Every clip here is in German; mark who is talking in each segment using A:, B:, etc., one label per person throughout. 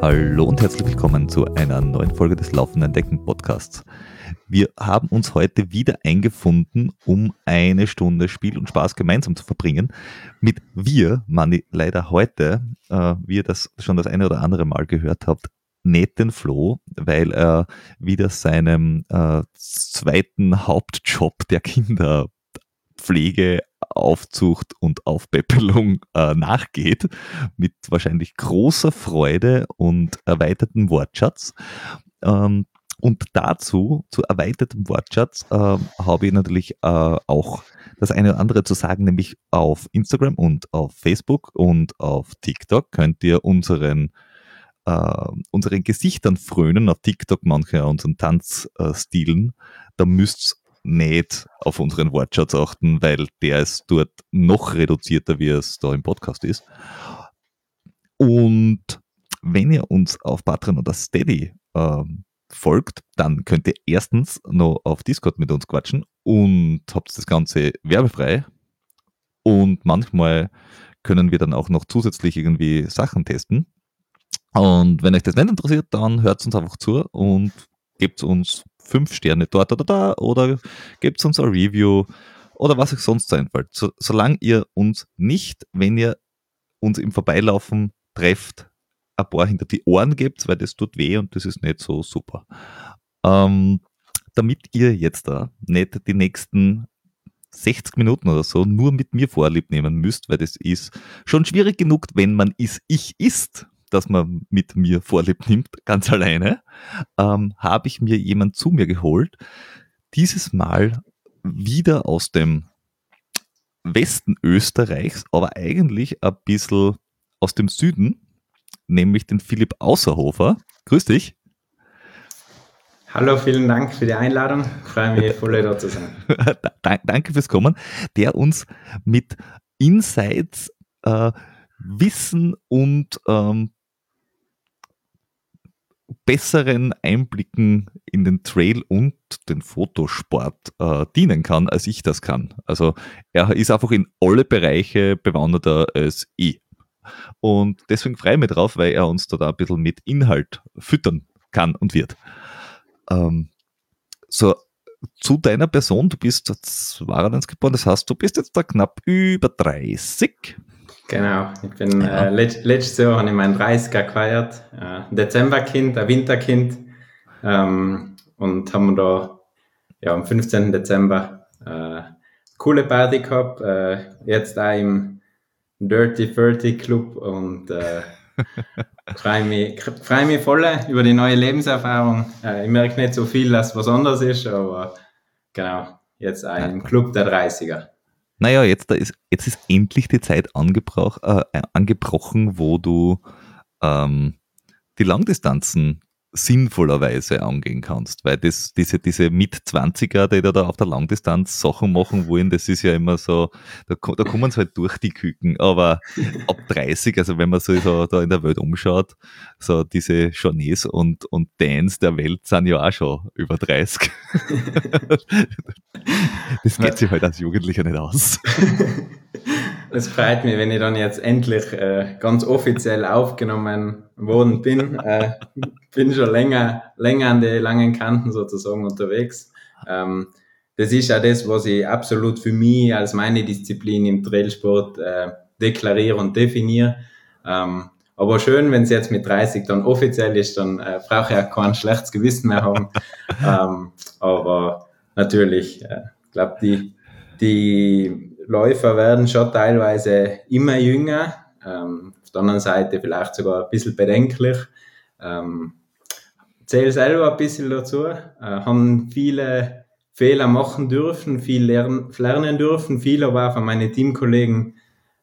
A: Hallo und herzlich willkommen zu einer neuen Folge des Laufenden Decken Podcasts. Wir haben uns heute wieder eingefunden, um eine Stunde Spiel und Spaß gemeinsam zu verbringen. Mit wir, Manni, leider heute, äh, wie ihr das schon das eine oder andere Mal gehört habt, nicht den Flo, weil er wieder seinem äh, zweiten Hauptjob der Kinderpflege Aufzucht und Aufpäppelung äh, nachgeht, mit wahrscheinlich großer Freude und erweitertem Wortschatz. Ähm, und dazu, zu erweitertem Wortschatz, äh, habe ich natürlich äh, auch das eine oder andere zu sagen, nämlich auf Instagram und auf Facebook und auf TikTok könnt ihr unseren äh, unseren Gesichtern frönen, auf TikTok manche unseren Tanzstilen, da müsst nicht auf unseren Wortschatz achten, weil der ist dort noch reduzierter, wie es da im Podcast ist. Und wenn ihr uns auf Patreon oder Steady ähm, folgt, dann könnt ihr erstens noch auf Discord mit uns quatschen und habt das Ganze werbefrei. Und manchmal können wir dann auch noch zusätzlich irgendwie Sachen testen. Und wenn euch das nicht interessiert, dann hört uns einfach zu und gebt uns fünf Sterne dort oder da oder gebt uns ein Review oder was euch sonst einfällt. So, solange ihr uns nicht, wenn ihr uns im Vorbeilaufen trefft, ein paar hinter die Ohren gebt, weil das tut weh und das ist nicht so super. Ähm, damit ihr jetzt da nicht die nächsten 60 Minuten oder so nur mit mir Vorlieb nehmen müsst, weil das ist schon schwierig genug, wenn man ist, ich ist dass man mit mir Vorlieb nimmt, ganz alleine, ähm, habe ich mir jemand zu mir geholt. Dieses Mal wieder aus dem Westen Österreichs, aber eigentlich ein bisschen aus dem Süden, nämlich den Philipp Außerhofer. Grüß dich.
B: Hallo, vielen Dank für die Einladung. Ich freue mich voll da zu sein.
A: Danke fürs Kommen, der uns mit Insights, äh, Wissen und ähm, besseren Einblicken in den Trail und den Fotosport äh, dienen kann, als ich das kann. Also er ist einfach in alle Bereiche bewanderter als ich. Und deswegen freue ich mich drauf, weil er uns da, da ein bisschen mit Inhalt füttern kann und wird. Ähm, so, zu deiner Person, du bist 92 geboren, das heißt, du bist jetzt da knapp über 30.
B: Genau, ich bin ja. äh, let, letztes Jahr habe ich meinen 30er gefeiert, äh, Dezemberkind, ein Winterkind ähm, und haben da ja, am 15. Dezember äh, coole Party gehabt, äh, jetzt da im Dirty 30 Club und äh, freue mich, freu mich voll über die neue Lebenserfahrung. Äh, ich merke nicht so viel, dass was anderes ist, aber genau, jetzt auch im Club der 30er
A: naja, jetzt, da ist, jetzt ist endlich die Zeit angebroch, äh, angebrochen, wo du ähm, die Langdistanzen sinnvollerweise angehen kannst, weil das, diese, diese Mit-20er, die da auf der Langdistanz Sachen machen wollen, das ist ja immer so, da, da kommen sie halt durch die Küken, aber ab 30, also wenn man so, so da in der Welt umschaut, so diese Journeys und, und Dance der Welt sind ja auch schon über 30. das geht sich halt als Jugendlicher nicht aus.
B: Es freut mich, wenn ich dann jetzt endlich äh, ganz offiziell aufgenommen worden bin. Äh, bin schon länger, länger an den langen Kanten sozusagen unterwegs. Ähm, das ist ja das, was ich absolut für mich als meine Disziplin im Trailsport äh, deklariere und definiere. Ähm, aber schön, wenn es jetzt mit 30 dann offiziell ist, dann äh, brauche ich ja kein schlechtes Gewissen mehr haben. ähm, aber natürlich, äh, ich glaube, die, die Läufer werden schon teilweise immer jünger. Ähm, auf der anderen Seite vielleicht sogar ein bisschen bedenklich. Ähm, zähle selber ein bisschen dazu, äh, haben viele Fehler machen dürfen, viel lernen, lernen dürfen, viel aber auch von meinen Teamkollegen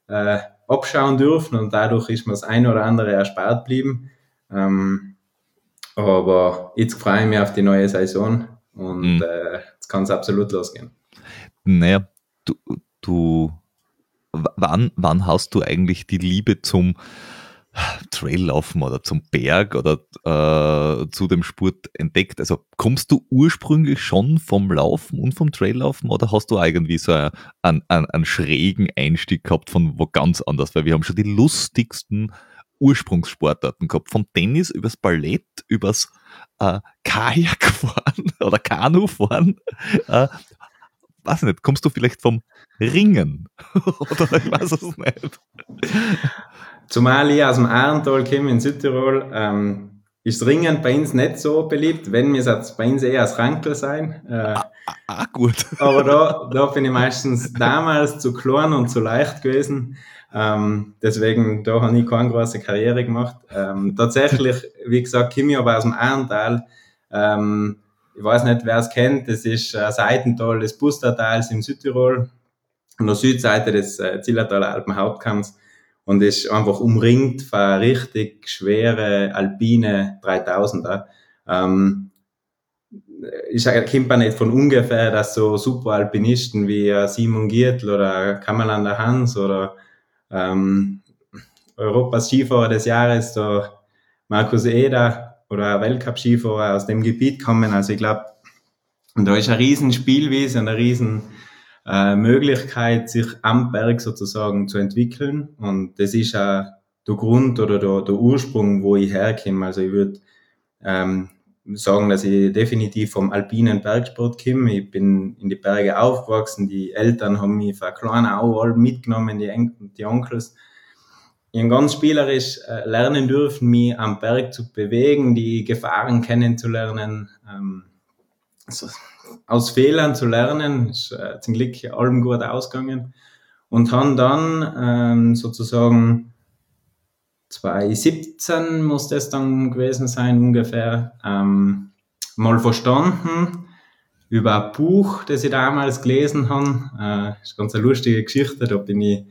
B: äh, abschauen dürfen und dadurch ist mir das eine oder andere erspart geblieben. Ähm, aber jetzt freue ich mich auf die neue Saison und mhm. äh, jetzt kann es absolut losgehen.
A: Naja, du, du wann, wann hast du eigentlich die Liebe zum Traillaufen oder zum Berg oder äh, zu dem Sport entdeckt? Also kommst du ursprünglich schon vom Laufen und vom Traillaufen oder hast du irgendwie so einen, einen, einen schrägen Einstieg gehabt von wo ganz anders? Weil wir haben schon die lustigsten Ursprungssportarten gehabt. Vom Tennis übers Ballett, übers äh, Kajakfahren oder Kanufahren. Äh, weiß nicht, kommst du vielleicht vom Ringen? oder ich weiß es nicht.
B: Zumal ich aus dem Ahrental komme in Südtirol, ähm, ist Ringen bei uns nicht so beliebt. Wenn, mir es bei uns eher als Rankel sein. Äh, ah,
A: ah, ah, gut.
B: aber da, da bin ich meistens damals zu klein und zu leicht gewesen. Ähm, deswegen, da habe ich keine große Karriere gemacht. Ähm, tatsächlich, wie gesagt, komme ich aber aus dem Ahrental. Ähm, ich weiß nicht, wer es kennt, das ist ein Seitental des Bustertals in Südtirol, an der Südseite des äh, Zillertaler Alpenhauptkamms und ist einfach umringt von richtig schwere alpine 3000er. Ähm, ich kommt man nicht von ungefähr, dass so super Alpinisten wie äh, Simon Giertl oder Kammerlander Hans oder ähm, Europas Skifahrer des Jahres, der Markus Eder oder Weltcup-Skifahrer aus dem Gebiet kommen. Also ich glaube, da ist ein riesen Spielwiese eine riesen äh, Möglichkeit, sich am Berg sozusagen zu entwickeln. Und das ist auch der Grund oder der, der Ursprung, wo ich herkomme. Also ich würde ähm, sagen, dass ich definitiv vom alpinen Bergsport komme. Ich bin in die Berge aufgewachsen. Die Eltern haben mich von klein alle mitgenommen, die, en die Onkels. Habe ganz spielerisch äh, lernen dürfen, mich am Berg zu bewegen, die Gefahren kennenzulernen. Ähm, so, aus Fehlern zu lernen, ist äh, zum Glück allem gut ausgegangen und haben dann ähm, sozusagen 2017 muss das dann gewesen sein ungefähr, ähm, mal verstanden über ein Buch, das ich damals gelesen habe. Äh, ist ganz eine lustige Geschichte, da bin ich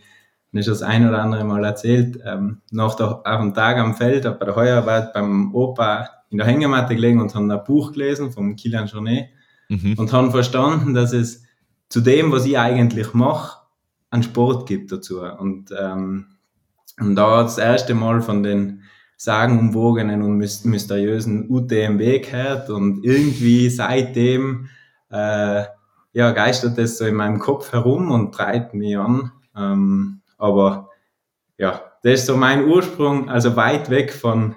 B: nicht das ein oder andere Mal erzählt, ähm, nach der, auf dem Tag am Feld, bei der Heuerarbeit beim Opa in der Hängematte gelegen und haben ein Buch gelesen vom Kilian Jornet mhm. und haben verstanden, dass es zu dem, was ich eigentlich mache, einen Sport gibt dazu. Und, ähm, und da das erste Mal von den sagenumwogenen und mysteriösen UTMB gehört und irgendwie seitdem äh, ja, geistert das so in meinem Kopf herum und treibt mich an. Ähm, aber ja, das ist so mein Ursprung, also weit weg von,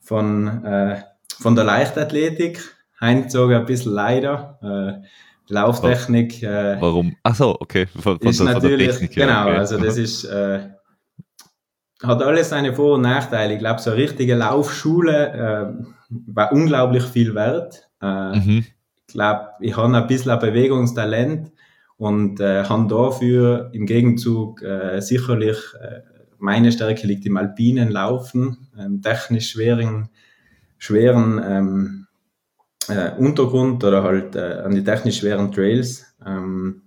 B: von, äh, von der Leichtathletik Heinz sogar ein bisschen leider. Äh, Lauftechnik.
A: Äh, Warum? Ach so, okay.
B: Von, von, ist natürlich, der Technik, genau, okay. also das ist, äh, hat alles seine Vor- und Nachteile. Ich glaube, so eine richtige Laufschule äh, war unglaublich viel wert. Äh, mhm. Ich glaube, ich habe ein bisschen ein Bewegungstalent und äh, habe dafür im Gegenzug äh, sicherlich äh, meine Stärke liegt im alpinen Laufen, ähm, technisch schweren, schweren ähm, äh, Untergrund oder halt äh, an die technisch schweren Trails. Ähm,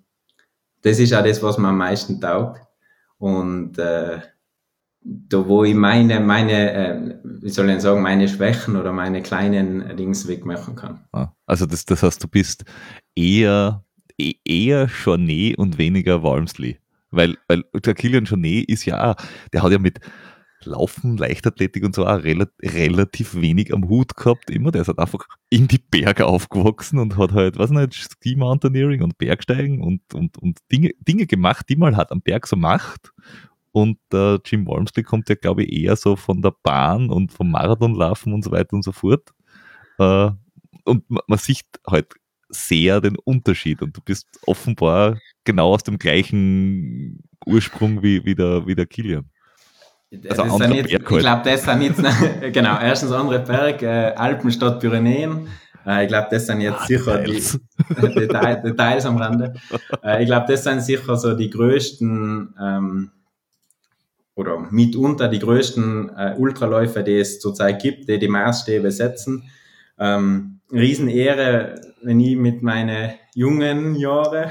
B: das ist auch das, was mir am meisten taugt. Und äh, da wo ich meine, meine, äh, wie soll ich sagen, meine Schwächen oder meine kleinen Dings wegmachen kann.
A: Ah, also das, das heißt, du bist eher, eher Journey und weniger Walmsley. Weil, weil der Kilian Jornet ist ja, der hat ja mit Laufen, Leichtathletik und so auch rel relativ wenig am Hut gehabt immer. Der ist halt einfach in die Berge aufgewachsen und hat halt, was nicht, Ski Mountaineering und Bergsteigen und, und, und Dinge, Dinge gemacht, die man halt am Berg so macht. Und äh, Jim Walmsley kommt ja, glaube ich, eher so von der Bahn und vom Marathonlaufen und so weiter und so fort. Äh, und man sieht halt sehr den Unterschied und du bist offenbar genau aus dem gleichen Ursprung wie, wie, der, wie der Kilian.
B: Also andere jetzt, ich glaube, das sind jetzt, genau, erstens andere Berg, äh, Alpen statt Pyrenäen. Äh, ich glaube, das sind jetzt ah, sicher Details. die Detail, Details am Rande. Äh, ich glaube, das sind sicher so die größten ähm, oder mitunter die größten äh, Ultraläufe, die es zurzeit gibt, die die Maßstäbe setzen. Ähm, Riesenehre, wenn ich mit meinen jungen Jahren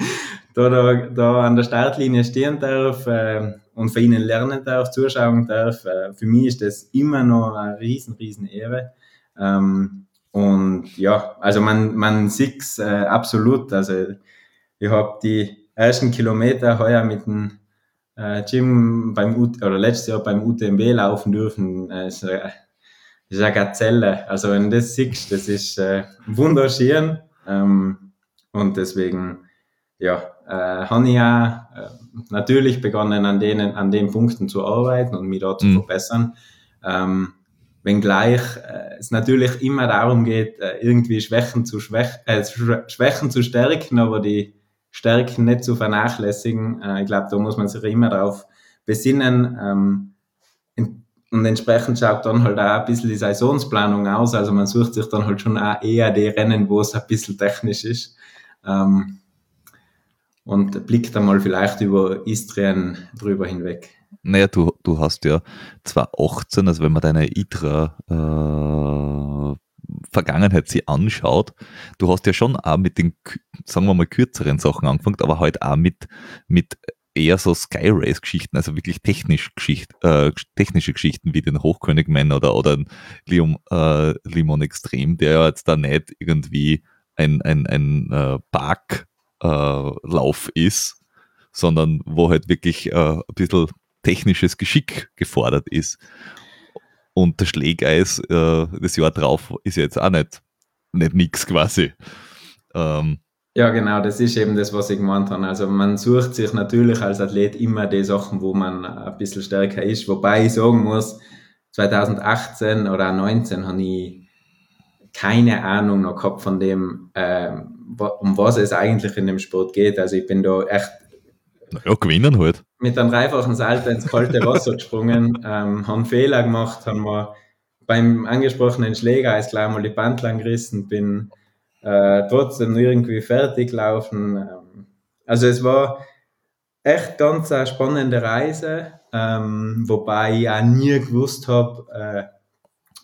B: da, da, da an der Startlinie stehen darf. Äh, und von ihnen lernen darf, zuschauen darf. Äh, für mich ist das immer noch eine riesen, riesen Ehre. Ähm, und ja, also man, man sieht es äh, absolut. Also ich habe die ersten Kilometer heuer mit dem äh, Gym beim U oder letztes Jahr beim UTMB laufen dürfen. Äh, ist, eine Gazelle. Also wenn du das siehst, das ist äh, wunderschön. Ähm, und deswegen, ja, äh, habe ich ja äh, natürlich begonnen, an denen, an den Punkten zu arbeiten und mich da zu mhm. verbessern. Ähm, wenngleich äh, es natürlich immer darum geht, äh, irgendwie Schwächen zu, Schwäch äh, Schwächen zu stärken, aber die Stärken nicht zu vernachlässigen. Äh, ich glaube, da muss man sich immer darauf besinnen. Ähm, und entsprechend schaut dann halt auch ein bisschen die Saisonsplanung aus. Also man sucht sich dann halt schon auch eher die Rennen, wo es ein bisschen technisch ist. Ähm, und blickt einmal vielleicht über Istrien drüber hinweg.
A: Naja, du, du hast ja 2018, also wenn man deine ITRA äh, Vergangenheit sie anschaut, du hast ja schon auch mit den, sagen wir mal, kürzeren Sachen angefangen, aber halt auch mit, mit eher so Sky Race Geschichten, also wirklich technisch Geschicht, äh, technische Geschichten wie den Hochkönigmann oder, oder Lium, äh, Limon Extrem, der ja jetzt da nicht irgendwie ein, ein, ein äh, Parklauf äh, ist, sondern wo halt wirklich äh, ein bisschen technisches Geschick gefordert ist. Und der Schlägeis äh, das Jahr drauf ist jetzt auch nicht, nicht nix quasi.
B: Ähm, ja, genau, das ist eben das, was ich gemeint habe. Also man sucht sich natürlich als Athlet immer die Sachen, wo man ein bisschen stärker ist. Wobei ich sagen muss, 2018 oder 2019 habe ich keine Ahnung noch gehabt von dem, äh, um was es eigentlich in dem Sport geht. Also ich bin da echt
A: naja, gewinnen halt.
B: Mit einem dreifachen Salto ins kalte Wasser gesprungen, ähm, haben Fehler gemacht, haben wir beim angesprochenen Schläger ist gleich mal die Bandlang gerissen, bin äh, trotzdem irgendwie fertig laufen. Ähm, also es war echt ganz eine spannende Reise, ähm, wobei ich auch nie gewusst habe, äh,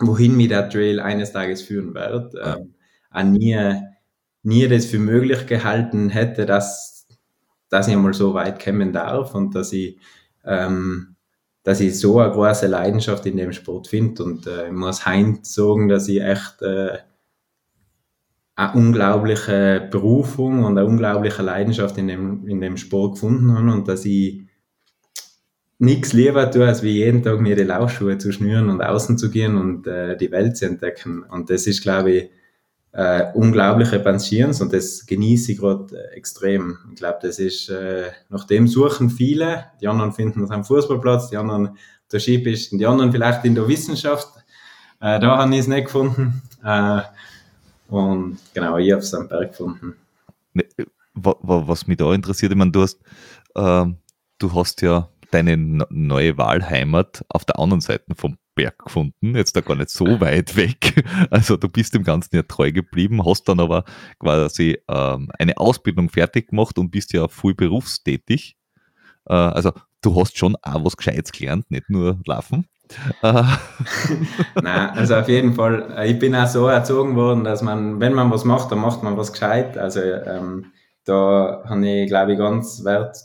B: wohin mir der Trail eines Tages führen wird. Ähm, auch nie, nie das für möglich gehalten hätte, dass dass ich einmal so weit kommen darf und dass ich, ähm, dass ich so eine große Leidenschaft in dem Sport finde. Und äh, ich muss heim sagen, dass ich echt äh, eine unglaubliche Berufung und eine unglaubliche Leidenschaft in dem, in dem Sport gefunden habe und dass ich nichts lieber tue, als wie jeden Tag mir die Laufschuhe zu schnüren und außen zu gehen und äh, die Welt zu entdecken. Und das ist, glaube ich, äh, unglaubliche Pensions und das genieße ich gerade äh, extrem. Ich glaube, das ist, äh, nach dem suchen viele, die anderen finden es am Fußballplatz, die anderen der Skipisten, die anderen vielleicht in der Wissenschaft. Äh, da habe ich es nicht gefunden. Äh, und genau, ich habe es am Berg gefunden.
A: Ne, was mich da interessiert, ich meine, du hast, äh, du hast ja deine neue Wahlheimat auf der anderen Seite vom Berg gefunden, jetzt da gar nicht so weit weg. Also du bist dem Ganzen ja treu geblieben, hast dann aber quasi ähm, eine Ausbildung fertig gemacht und bist ja voll berufstätig. Äh, also du hast schon auch was Gescheites gelernt, nicht nur laufen.
B: Nein, also auf jeden Fall, äh, ich bin auch so erzogen worden, dass man, wenn man was macht, dann macht man was gescheit. Also ähm, da habe ich, glaube ich, ganz wert,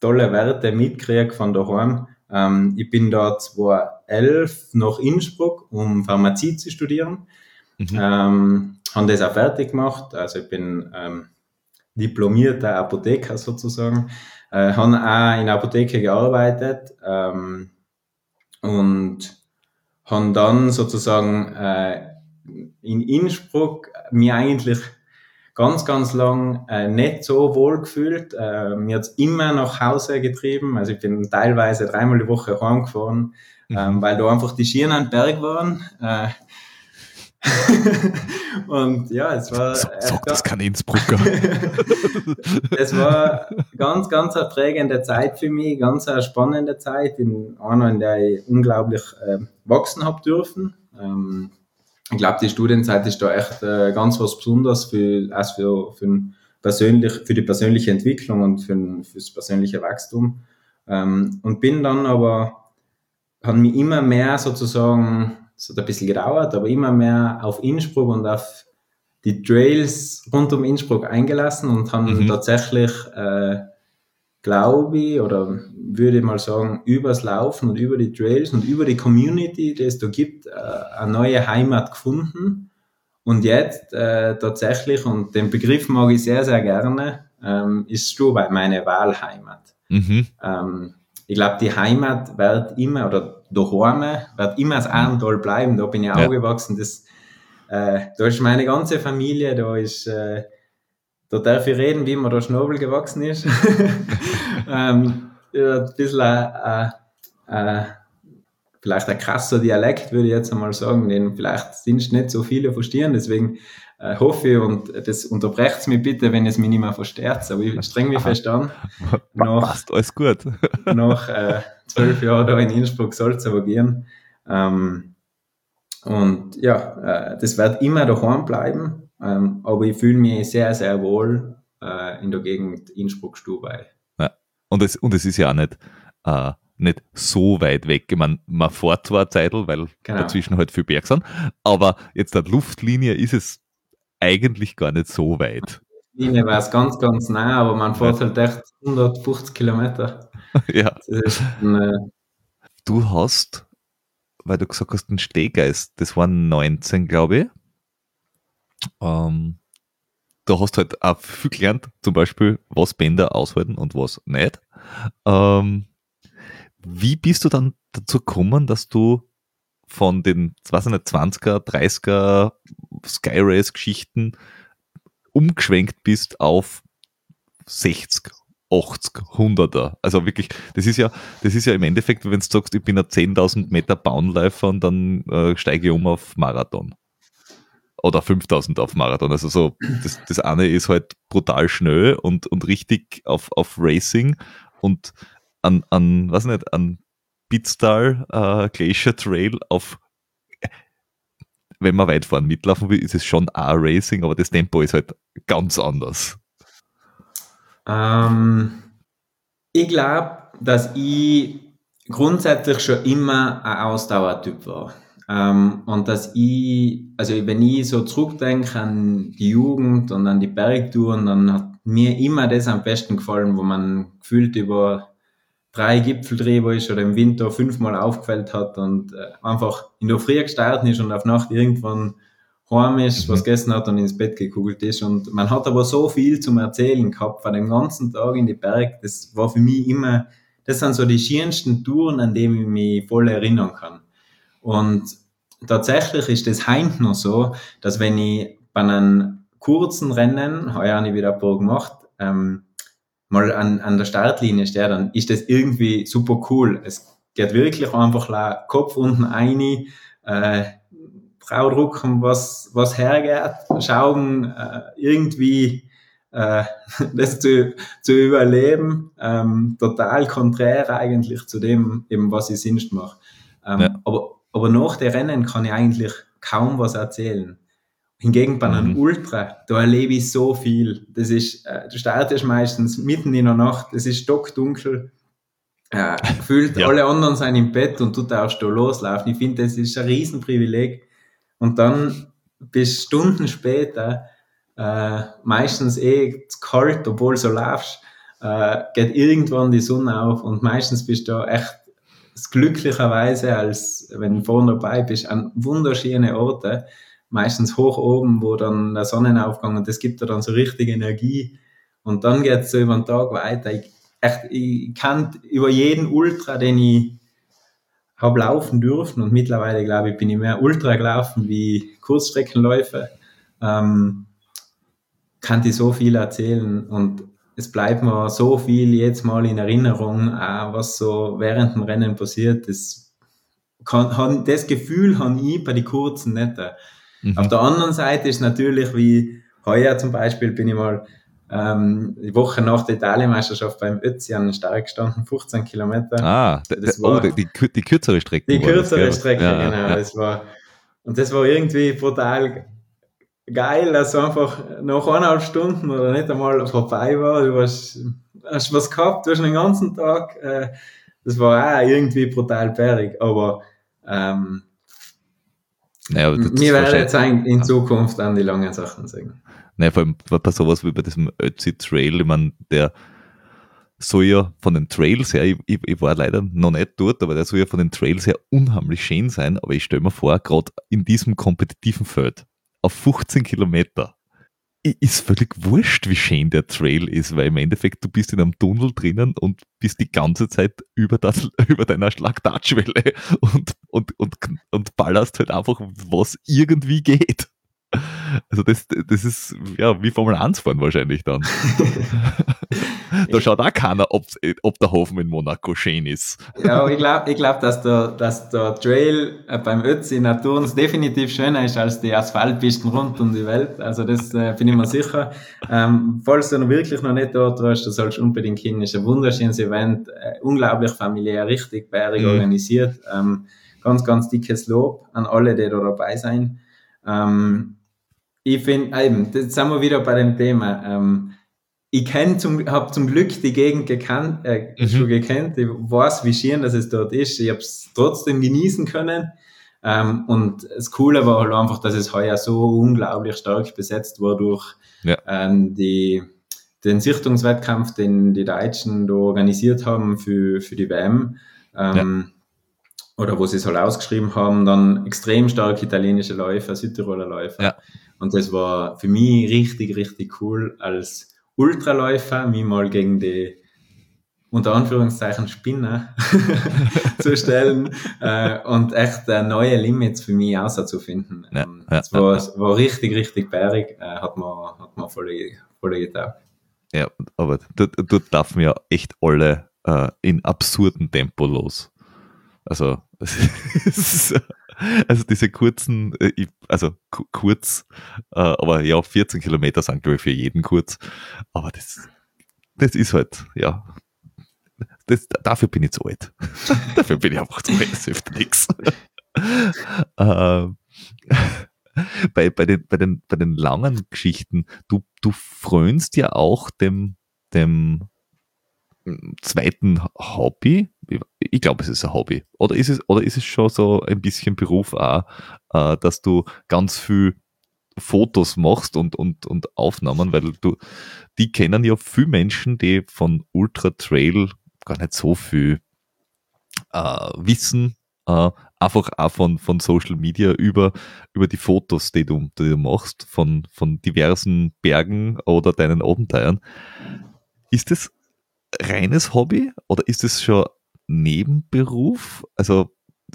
B: tolle Werte mitgekriegt von daheim. Ähm, ich bin da 2011 nach Innsbruck, um Pharmazie zu studieren. Mhm. Ähm, habe das auch fertig gemacht. Also ich bin ähm, diplomierter Apotheker sozusagen. Äh, habe auch in der Apotheke gearbeitet ähm, und habe dann sozusagen äh, in Innsbruck mir eigentlich ganz, ganz lang äh, nicht so wohl gefühlt. Äh, mir hat's immer nach Hause getrieben. Also ich bin teilweise dreimal die Woche heimgefahren, mhm. ähm, weil da einfach die Schienen an Berg waren. Äh, und ja, es war.
A: So, sag das kein Innsbrucker.
B: es war ganz, ganz eine prägende Zeit für mich, ganz eine spannende Zeit, in einer, in der ich unglaublich äh, wachsen habe dürfen. Ähm, ich glaube, die Studienzeit ist da echt äh, ganz was Besonderes für, also für, für, persönlich, für die persönliche Entwicklung und für, fürs persönliche Wachstum. Ähm, und bin dann aber, hat mich immer mehr sozusagen, es hat ein bisschen gedauert, aber immer mehr auf Innsbruck und auf die Trails rund um Innsbruck eingelassen und haben mhm. tatsächlich äh, glaube ich, oder würde ich mal sagen, übers Laufen und über die Trails und über die Community, die es da gibt, äh, eine neue Heimat gefunden. Und jetzt äh, tatsächlich, und den Begriff mag ich sehr, sehr gerne, ähm, ist Stubai meine Wahlheimat. Mhm. Ähm, ich glaube, die Heimat wird immer, oder daheim wird immer das Abenteuer bleiben. Da bin ich auch gewachsen. Das, äh, da ist meine ganze Familie, da ist, äh, da darf ich reden, wie man da Schnobel gewachsen ist. ähm, ein bisschen, äh, äh, vielleicht ein krasser Dialekt, würde ich jetzt einmal sagen, den vielleicht sind nicht so viele verstehen. Deswegen äh, hoffe und das unterbrecht mich bitte, wenn es mich nicht mehr versteht, aber ich streng mich fest an.
A: Nach, Passt, alles gut.
B: nach äh, zwölf Jahren da in Innsbruck soll es aber gehen. Ähm, und ja, äh, das wird immer daheim bleiben, ähm, aber ich fühle mich sehr, sehr wohl äh, in der Gegend Innsbruck-Stubai.
A: Ja. Und, es, und es ist ja auch nicht, äh, nicht so weit weg. Ich meine, man fährt zwar Zeitl, weil genau. dazwischen halt viel Berg sind, aber jetzt der Luftlinie ist es eigentlich gar nicht so weit.
B: Linie war es ganz, ganz nah, aber man fährt halt echt 150 Kilometer.
A: ja. Eine... du hast, weil du gesagt hast, den Stehgeist, das waren 19, glaube ich. Ähm, da hast du halt auch viel gelernt, zum Beispiel, was Bänder aushalten und was nicht. Ähm, wie bist du dann dazu gekommen, dass du von den, ich nicht, 20er, 30er Sky Race Geschichten umgeschwenkt bist auf 60, 80, 100er. Also wirklich, das ist ja, das ist ja im Endeffekt, wenn du sagst, ich bin ein 10.000 Meter Bahnläufer und dann äh, steige ich um auf Marathon. Oder 5000 auf Marathon. Also so, das, das eine ist halt brutal schnell und, und richtig auf, auf Racing und an, an, was nicht, an Bitstal äh, Glacier Trail auf wenn man weit fahren mitlaufen will, ist es schon A-Racing, aber das Tempo ist halt ganz anders.
B: Ähm, ich glaube, dass ich grundsätzlich schon immer ein Ausdauertyp war. Ähm, und dass ich, also wenn ich so zurückdenke an die Jugend und an die Bergtouren, dann hat mir immer das am besten gefallen, wo man gefühlt über drei Gipfeldrehbar ist oder im Winter fünfmal aufgefällt hat und äh, einfach in der Früh gestartet ist und auf Nacht irgendwann heim ist, mhm. was gegessen hat und ins Bett gekugelt ist. Und man hat aber so viel zum Erzählen gehabt von dem ganzen Tag in die Berg. Das war für mich immer, das sind so die schönsten Touren, an denen ich mich voll erinnern kann. Und tatsächlich ist das heint noch so, dass wenn ich bei einem kurzen Rennen, heuer habe ich wieder ein paar gemacht, ähm, mal an, an der Startlinie steht, dann ist das irgendwie super cool. Es geht wirklich einfach la, Kopf unten ein, äh, draufdrücken, was, was hergeht, schauen, äh, irgendwie äh, das zu, zu überleben, ähm, total konträr eigentlich zu dem, eben was ich sonst mache. Ähm, ja. aber, aber nach der Rennen kann ich eigentlich kaum was erzählen. Hingegen bei einem mhm. Ultra, da erlebe ich so viel. Das ist, äh, du startest meistens mitten in der Nacht, es ist stockdunkel, äh, gefühlt ja. alle anderen sind im Bett und du darfst da loslaufen. Ich finde, das ist ein Riesenprivileg. Und dann bis Stunden später, äh, meistens eh zu kalt, obwohl du laufst, äh, geht irgendwann die Sonne auf und meistens bist du echt glücklicherweise, als wenn du vorne dabei bist, an wunderschöne Orte meistens hoch oben, wo dann der Sonnenaufgang und das gibt dir dann so richtig Energie. Und dann geht es so über den Tag weiter. Ich, echt, ich kann über jeden Ultra, den ich habe laufen dürfen und mittlerweile glaube ich, bin ich mehr Ultra gelaufen wie Kurzstreckenläufe, ähm, kann ich so viel erzählen und es bleibt mir so viel jetzt mal in Erinnerung, auch was so während dem Rennen passiert. Das, kann, das Gefühl habe ich bei den kurzen nicht. Mhm. Auf der anderen Seite ist natürlich wie heuer zum Beispiel bin ich mal ähm, die Woche nach der Italienmeisterschaft beim Ötzi an den Start gestanden, 15 Kilometer.
A: Ah, das war, oh, die, die, kürzere Strecke.
B: Die kürzere das, Strecke, ja, genau. Ja. Das war, und das war irgendwie brutal geil, dass du einfach nach eineinhalb Stunden oder nicht einmal vorbei war. Du hast, hast was gehabt, du hast den ganzen Tag. Äh, das war auch irgendwie brutal bärig, aber ähm, naja, Wir werden jetzt in Zukunft an die langen Sachen sagen.
A: Naja, vor allem bei sowas wie bei diesem Ötzi Trail, ich meine, der soll ja von den Trails her, ich, ich, war leider noch nicht dort, aber der soll ja von den Trails her unheimlich schön sein, aber ich stelle mir vor, gerade in diesem kompetitiven Feld auf 15 Kilometer ist völlig wurscht, wie schön der Trail ist, weil im Endeffekt du bist in einem Tunnel drinnen und bist die ganze Zeit über, das, über deiner Schlagtatschwelle und, und, und, und ballerst halt einfach, was irgendwie geht. Also das, das ist ja wie Formel 1 fahren wahrscheinlich dann. da schaut auch keiner, ob, ob der Hofen in Monaco schön ist.
B: Ja, ich glaube, ich glaub, dass, der, dass der Trail äh, beim Ötzi in Naturns definitiv schöner ist als die Asphaltpisten rund um die Welt. Also das äh, bin ich mir sicher. Ähm, falls du noch wirklich noch nicht dort warst, dann sollst du unbedingt hin. Ist ein wunderschönes Event, äh, unglaublich familiär, richtig bärig mhm. organisiert. Ähm, ganz, ganz dickes Lob an alle, die da dabei sein. Ähm, ich finde, eben, jetzt sind wir wieder bei dem Thema. Ähm, ich zum, habe zum Glück die Gegend gekannt, äh, mhm. schon gekannt. Ich weiß, wie schön dass es dort ist. Ich habe es trotzdem genießen können. Ähm, und das Coole war halt einfach, dass es heuer so unglaublich stark besetzt war durch ja. ähm, die, den Sichtungswettkampf, den die Deutschen da organisiert haben für, für die WM. Ähm, ja. Oder wo sie es halt ausgeschrieben haben, dann extrem stark italienische Läufer, Südtiroler Läufer. Ja. Und das war für mich richtig, richtig cool als Ultraläufer, mich mal gegen die unter Anführungszeichen Spinner zu stellen äh, und echt äh, neue Limits für mich auszufinden. Ja, ähm, ja, war, ja. war richtig, richtig bärig, äh, hat mir, hat mir voll, voll getaugt.
A: Ja, aber dort, dort darf mir echt alle äh, in absurden Tempo los. Also, also diese kurzen, äh, also kurz, äh, aber ja, 14 Kilometer sind glaube ich für jeden kurz. Aber das, das ist halt, ja, das, dafür bin ich zu alt. dafür bin ich einfach zu alt, das hilft nichts. Ähm, bei, bei, den, bei, den, bei den langen Geschichten, du, du frönst ja auch dem, dem zweiten Hobby. Ich glaube, es ist ein Hobby. Oder ist es, oder ist es schon so ein bisschen Beruf auch, äh, dass du ganz viel Fotos machst und, und, und Aufnahmen, weil du, die kennen ja viele Menschen, die von Ultra Trail gar nicht so viel äh, wissen, äh, einfach auch von, von Social Media über, über die Fotos, die du, die du machst, von, von diversen Bergen oder deinen Abenteuern. Ist es reines Hobby oder ist es schon Nebenberuf? Also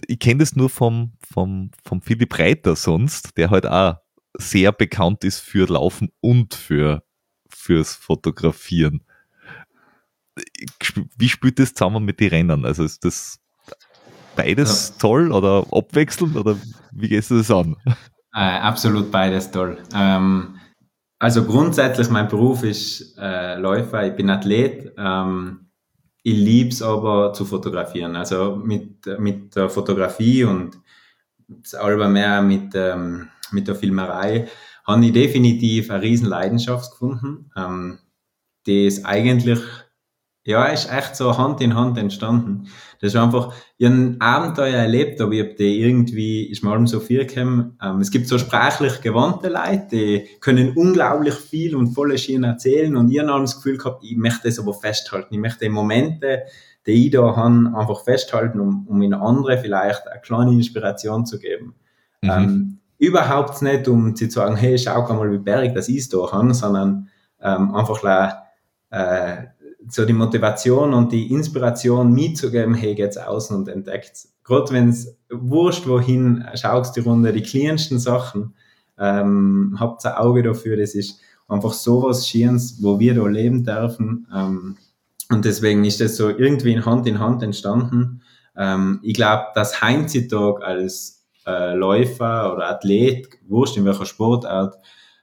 A: ich kenne das nur vom, vom, vom Philipp Reiter sonst, der halt auch sehr bekannt ist für Laufen und für fürs Fotografieren. Wie spielt das zusammen mit den Rennen? Also ist das beides ja. toll oder abwechselnd oder wie gehst du das an?
B: Äh, absolut beides toll. Ähm, also grundsätzlich, mein Beruf ist äh, Läufer, ich bin Athlet. Ähm, ich liebe es aber zu fotografieren. Also mit, mit der Fotografie und selber mehr mit, ähm, mit der Filmerei habe ich definitiv eine riesen Leidenschaft gefunden, ähm, die ist eigentlich ja, ist echt so Hand in Hand entstanden. Das ist einfach, ich habe ein Abenteuer erlebt, aber ich habe die irgendwie, ist mal so viel gekommen. Ähm, es gibt so sprachlich gewandte Leute, die können unglaublich viel und voll Schienen erzählen und ich habe das Gefühl gehabt, ich möchte das aber festhalten. Ich möchte die Momente, die ich da habe, einfach festhalten, um, um in andere vielleicht eine kleine Inspiration zu geben. Mhm. Ähm, überhaupt nicht, um zu sagen, hey, schau mal, wie berg das ist da habe, sondern ähm, einfach äh, so die Motivation und die Inspiration mitzugeben, hey, geht's außen und entdeckt. Gerade wenn es wurscht wohin, schaust die Runde, die kleinsten Sachen, ähm, habt ein Auge dafür, das ist einfach sowas Schönes, wo wir da leben dürfen. Ähm, und deswegen ist das so irgendwie in Hand in Hand entstanden. Ähm, ich glaube, dass heutzutage als äh, Läufer oder Athlet, wurscht in welcher Sportart,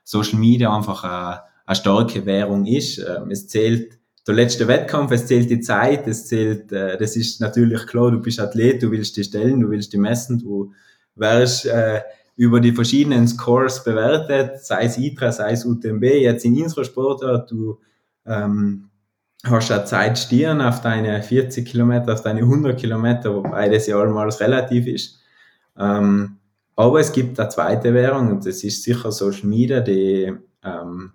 B: Social Media einfach eine, eine starke Währung ist. Ähm, es zählt der letzte Wettkampf, es zählt die Zeit, es zählt, äh, das ist natürlich klar, du bist Athlet, du willst die stellen, du willst die messen, du wirst äh, über die verschiedenen Scores bewertet, sei es ITRA, sei es UTMB, jetzt in unserer Sportart, du ähm, hast ja Zeit stieren auf deine 40 Kilometer, auf deine 100 Kilometer, wobei das ja allmals relativ ist. Ähm, aber es gibt eine zweite Währung und das ist sicher Social Media, die ähm,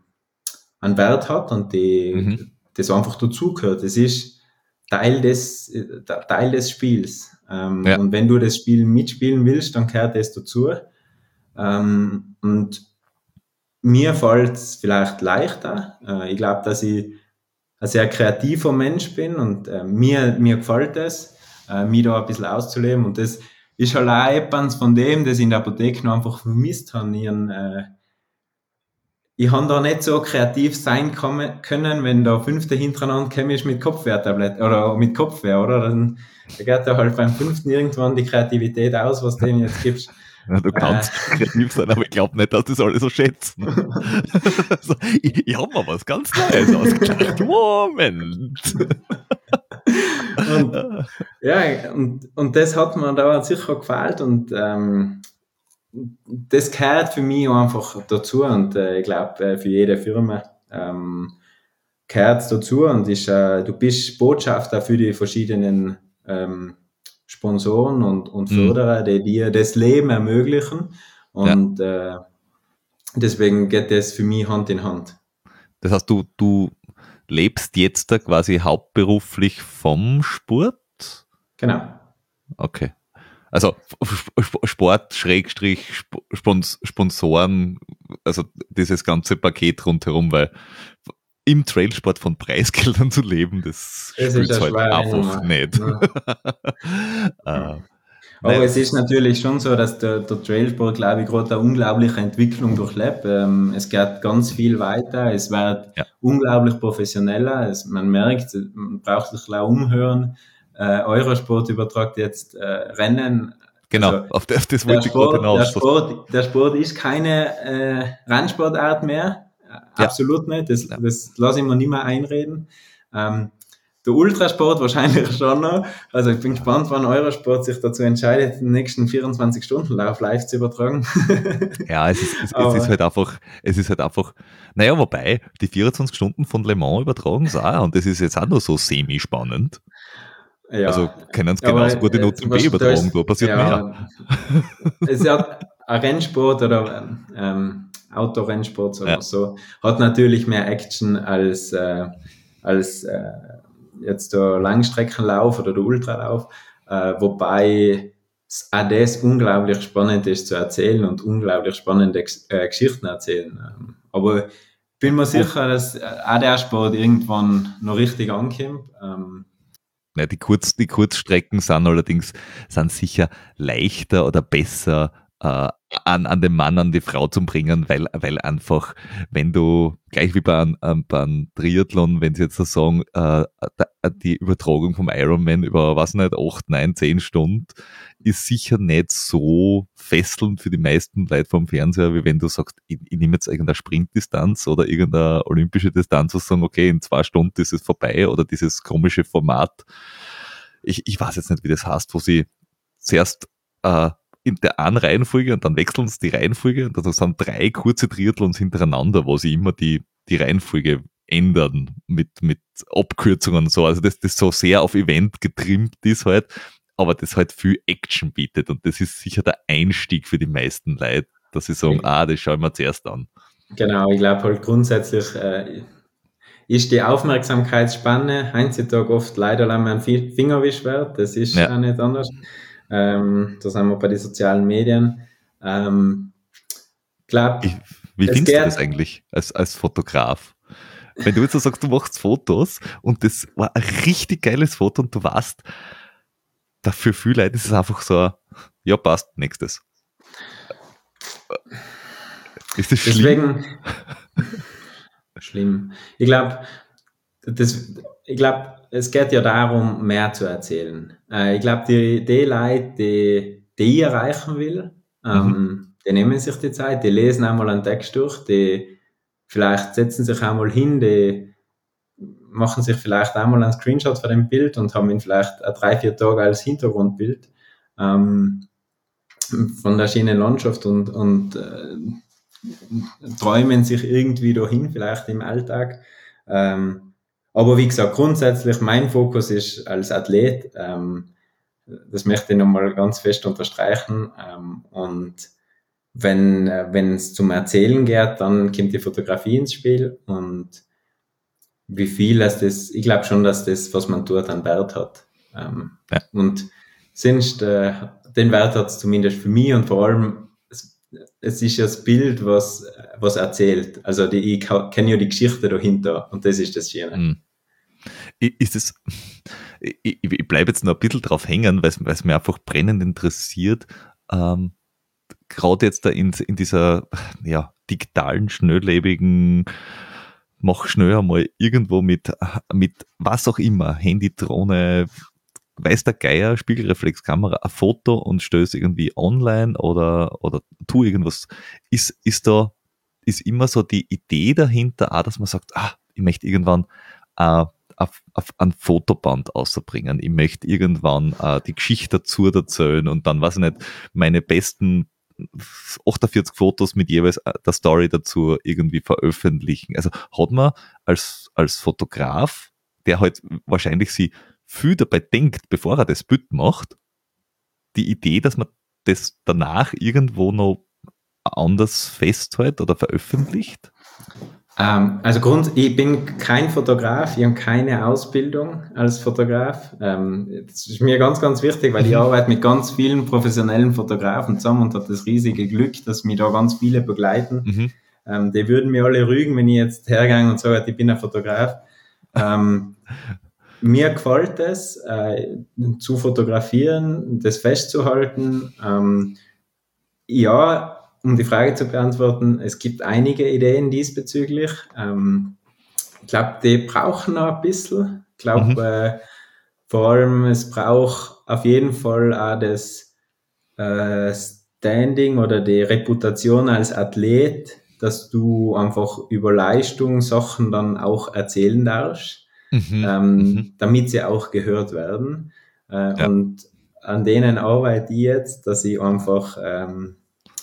B: einen Wert hat und die mhm das einfach dazugehört. Das ist Teil des, Teil des Spiels. Ähm, ja. Und wenn du das Spiel mitspielen willst, dann gehört das dazu. Ähm, und mir fällt es vielleicht leichter. Äh, ich glaube, dass ich ein sehr kreativer Mensch bin und äh, mir, mir gefällt es, äh, mich da ein bisschen auszuleben. Und das ist halt auch etwas von dem, das ich in der Apotheke noch einfach vermisst habe. Ihren, äh, ich habe da nicht so kreativ sein können, wenn der fünfte hintereinander chemisch mit Kopfwehrtablett oder mit Kopfwehr, oder? Dann geht da halt beim fünften irgendwann die Kreativität aus, was du jetzt gibst.
A: Ja, du kannst äh. kreativ sein, aber ich glaube nicht, dass das alle so schätzen. also, ich ich habe mal was ganz Neues ausgedacht. Moment.
B: und, ja, und, und das hat mir da sicher gefällt und ähm, das gehört für mich einfach dazu und äh, ich glaube, äh, für jede Firma ähm, gehört es dazu und ist, äh, du bist Botschafter für die verschiedenen ähm, Sponsoren und, und mhm. Förderer, die dir das Leben ermöglichen und ja. äh, deswegen geht das für mich Hand in Hand.
A: Das heißt, du, du lebst jetzt da quasi hauptberuflich vom Sport?
B: Genau.
A: Okay. Also Sport, Schrägstrich, Sponsoren, also dieses ganze Paket rundherum, weil im Trailsport von Preisgeldern zu leben, das, das spielt halt einfach nicht.
B: Ja. uh, Aber es ist natürlich schon so, dass der, der Trailsport, glaube ich, gerade eine unglaubliche Entwicklung durchlebt. Ähm, es geht ganz viel weiter, es wird ja. unglaublich professioneller. Es, man merkt, man braucht sich auch umhören äh, Eurosport übertragt jetzt äh, Rennen.
A: Genau, also, auf, das, das wollte ich gerade.
B: Der Sport, der Sport ist keine äh, Rennsportart mehr. Ja. Absolut nicht. Das, ja. das lasse ich mir nicht mehr einreden. Ähm, der Ultrasport wahrscheinlich schon noch. Also ich bin gespannt, wann Eurosport sich dazu entscheidet, den nächsten 24-Stunden-Lauf live zu übertragen.
A: ja, es ist, es, es, ist halt einfach, es ist halt einfach, naja, wobei, die 24 Stunden von Le Mans übertragen sie auch und das ist jetzt auch nur so semi-spannend. Ja, also können es genauso gut in OCB übertragen, da passiert ja, mehr.
B: Es ist ja ein Rennsport oder ähm, Autorennsport oder ja. so, hat natürlich mehr Action als, äh, als äh, jetzt der Langstreckenlauf oder der Ultralauf, äh, wobei auch das unglaublich spannend ist zu erzählen und unglaublich spannende äh, Geschichten erzählen. Ähm, aber ich bin mir sicher, dass auch der Sport irgendwann noch richtig ankommt. Ähm,
A: die, Kurz, die Kurzstrecken sind allerdings sind sicher leichter oder besser äh, an, an den Mann, an die Frau zu bringen, weil, weil einfach, wenn du, gleich wie bei einem, ähm, bei Triathlon, wenn sie jetzt so sagen, äh, die Übertragung vom Ironman über, was nicht, acht, neun, zehn Stunden, ist sicher nicht so fesselnd für die meisten Leute vom Fernseher, wie wenn du sagst, ich, ich nehme jetzt irgendeine Sprintdistanz oder irgendeine olympische Distanz und sagen, okay, in zwei Stunden ist es vorbei oder dieses komische Format. Ich, ich weiß jetzt nicht, wie das heißt, wo sie zuerst äh, in der einen Reihenfolge und dann wechseln sie die Reihenfolge und dann sind drei kurze Triathlons hintereinander, wo sie immer die, die Reihenfolge ändern mit, mit Abkürzungen und so. Also das, das so sehr auf Event getrimmt ist halt, aber das halt viel Action bietet und das ist sicher der Einstieg für die meisten Leute, dass sie sagen, ah, das schauen wir zuerst an.
B: Genau, ich glaube halt grundsätzlich äh, ist die Aufmerksamkeitsspanne heutzutage oft leider ein Fingerwisch wert, das ist ja. auch nicht anders. Ähm, da sind wir bei den sozialen Medien. Ähm, glaub,
A: ich, wie findest du das eigentlich als, als Fotograf? Wenn du jetzt so sagst, du machst Fotos und das war ein richtig geiles Foto und du weißt, dafür viele Leute ist es einfach so, ja passt, nächstes. Ist das schlimm? Deswegen,
B: schlimm. Ich glaube, ich glaube, es geht ja darum, mehr zu erzählen. Äh, ich glaube, die, die Leute, die, die ich erreichen will, ähm, mhm. die nehmen sich die Zeit, die lesen einmal einen Text durch, die vielleicht setzen sich einmal hin, die machen sich vielleicht einmal einen Screenshot von dem Bild und haben ihn vielleicht drei, vier Tage als Hintergrundbild ähm, von der schönen Landschaft und, und äh, träumen sich irgendwie dahin, vielleicht im Alltag. Ähm, aber wie gesagt, grundsätzlich mein Fokus ist als Athlet, ähm, das möchte ich nochmal ganz fest unterstreichen. Ähm, und wenn äh, wenn es zum Erzählen geht, dann kommt die Fotografie ins Spiel und wie viel es das, ich glaube schon, dass das, was man tut, einen Wert hat. Ähm, ja. Und sonst, äh, den Wert hat es zumindest für mich und vor allem, es, es ist ja das Bild, was, was erzählt. Also die, ich kenne ja die Geschichte dahinter und das ist das Schöne. Mhm.
A: Ist es, ich, ich bleibe jetzt noch ein bisschen drauf hängen, weil es mir einfach brennend interessiert. Ähm, Gerade jetzt da in, in dieser ja, digitalen, schnelllebigen, mach schnell einmal irgendwo mit, mit was auch immer, Handy, Drohne, weiß der Geier, Spiegelreflexkamera, ein Foto und stößt irgendwie online oder, oder tu irgendwas. Ist, ist da, ist immer so die Idee dahinter, auch, dass man sagt, ah, ich möchte irgendwann äh, auf, auf ein Fotoband auszubringen. Ich möchte irgendwann äh, die Geschichte dazu erzählen und dann, weiß ich nicht, meine besten 48 Fotos mit jeweils äh, der Story dazu irgendwie veröffentlichen. Also hat man als, als Fotograf, der halt wahrscheinlich sie viel dabei denkt, bevor er das Bild macht, die Idee, dass man das danach irgendwo noch anders festhält oder veröffentlicht?
B: Ähm, also Grund, ich bin kein Fotograf, ich habe keine Ausbildung als Fotograf. Ähm, das ist mir ganz, ganz wichtig, weil ich mhm. arbeite mit ganz vielen professionellen Fotografen zusammen und habe das riesige Glück, dass mich da ganz viele begleiten. Mhm. Ähm, die würden mir alle rügen, wenn ich jetzt hergehe und sage, ich bin ein Fotograf. Ähm, mir gefällt es, äh, zu fotografieren, das festzuhalten. Ähm, ja, um die Frage zu beantworten, es gibt einige Ideen diesbezüglich. Ähm, ich glaube, die brauchen noch ein bisschen. Ich glaube, mhm. äh, vor allem, es braucht auf jeden Fall auch das äh, Standing oder die Reputation als Athlet, dass du einfach über Leistung Sachen dann auch erzählen darfst, mhm. Ähm, mhm. damit sie auch gehört werden. Äh, ja. Und an denen arbeite ich jetzt, dass ich einfach ähm,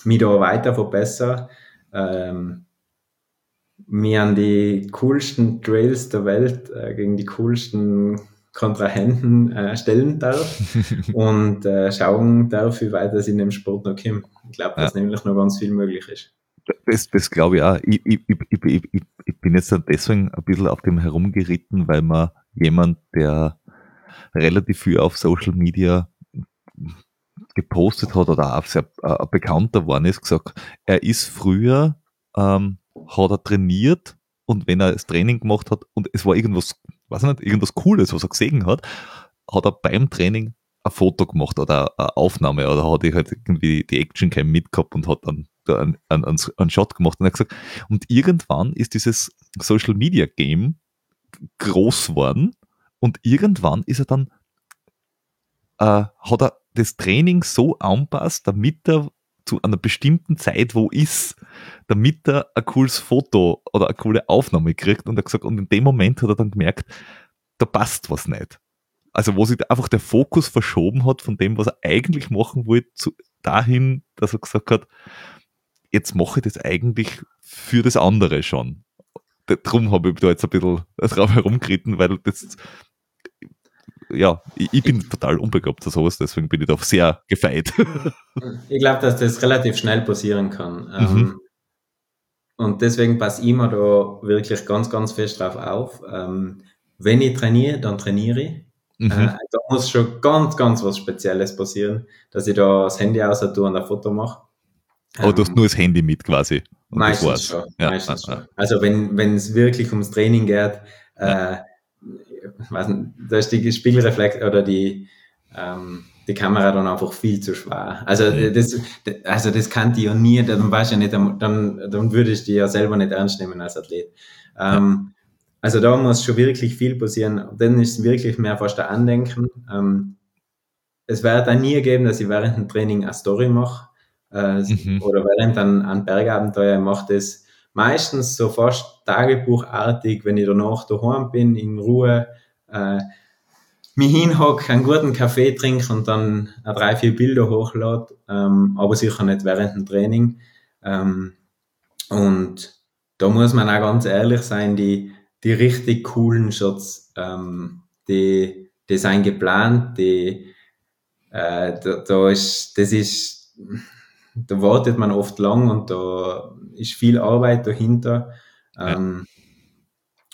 B: mich da weiter verbessere, ähm, mir an die coolsten Trails der Welt äh, gegen die coolsten Kontrahenten äh, stellen darf und äh, schauen darf, wie weit es in dem Sport noch kommt. Ich glaube, dass ja. nämlich noch ganz viel möglich ist.
A: Das, das glaube ich auch. Ich, ich, ich, ich, bin jetzt deswegen ein bisschen auf dem herumgeritten, weil man jemand, der relativ viel auf Social Media gepostet hat oder auch sehr äh, bekannter geworden ist, gesagt, er ist früher, ähm, hat er trainiert und wenn er das Training gemacht hat und es war irgendwas, weiß ich nicht, irgendwas Cooles, was er gesehen hat, hat er beim Training ein Foto gemacht oder eine Aufnahme oder hat er halt irgendwie die Actioncam mitgehabt und hat dann einen, einen, einen Shot gemacht und hat gesagt, und irgendwann ist dieses Social Media Game groß geworden und irgendwann ist er dann, äh, hat er das Training so anpasst, damit er zu einer bestimmten Zeit wo ist, damit er ein cooles Foto oder eine coole Aufnahme kriegt und er gesagt, und in dem Moment hat er dann gemerkt, da passt was nicht. Also wo sich einfach der Fokus verschoben hat von dem, was er eigentlich machen wollte, zu, dahin, dass er gesagt hat, jetzt mache ich das eigentlich für das andere schon. Darum habe ich da jetzt ein bisschen drauf herumgeritten, weil das ja, ich, ich bin total unbegabt für sowas, deswegen bin ich da sehr gefeit.
B: ich glaube, dass das relativ schnell passieren kann. Mhm. Ähm, und deswegen passe ich mir da wirklich ganz, ganz fest drauf auf. Ähm, wenn ich trainiere, dann trainiere ich. Mhm. Äh, da muss schon ganz, ganz was Spezielles passieren, dass ich da das Handy aus tue und ein Foto mache.
A: Aber ähm, du hast ähm, nur das Handy mit quasi.
B: meistens schon. Ja, meistens ja, schon. Also wenn es wirklich ums Training geht, äh, weiß nicht, da ist die Spiegelreflex oder die, ähm, die Kamera dann einfach viel zu schwer. Also mhm. das, also das kann die ja nie, dann weiß ja nicht, dann, dann würde ich die ja selber nicht ernst nehmen als Athlet. Ähm, also da muss schon wirklich viel passieren. Dann ist es wirklich mehr fast ein Andenken. Ähm, es wird dann nie geben, dass ich während dem Training eine Story mache äh, mhm. oder während ein, ein Bergabenteuer mache das meistens so fast tagebuchartig, wenn ich danach daheim bin, in Ruhe, äh, mich hinhocke, einen guten Kaffee trinke und dann drei, vier Bilder hochlade, ähm, aber sicher nicht während dem Training. Ähm, und da muss man auch ganz ehrlich sein, die, die richtig coolen Shots, ähm, die, die sind geplant, die, äh, da, da ist, das ist, da wartet man oft lang und da ist viel Arbeit dahinter. Ähm,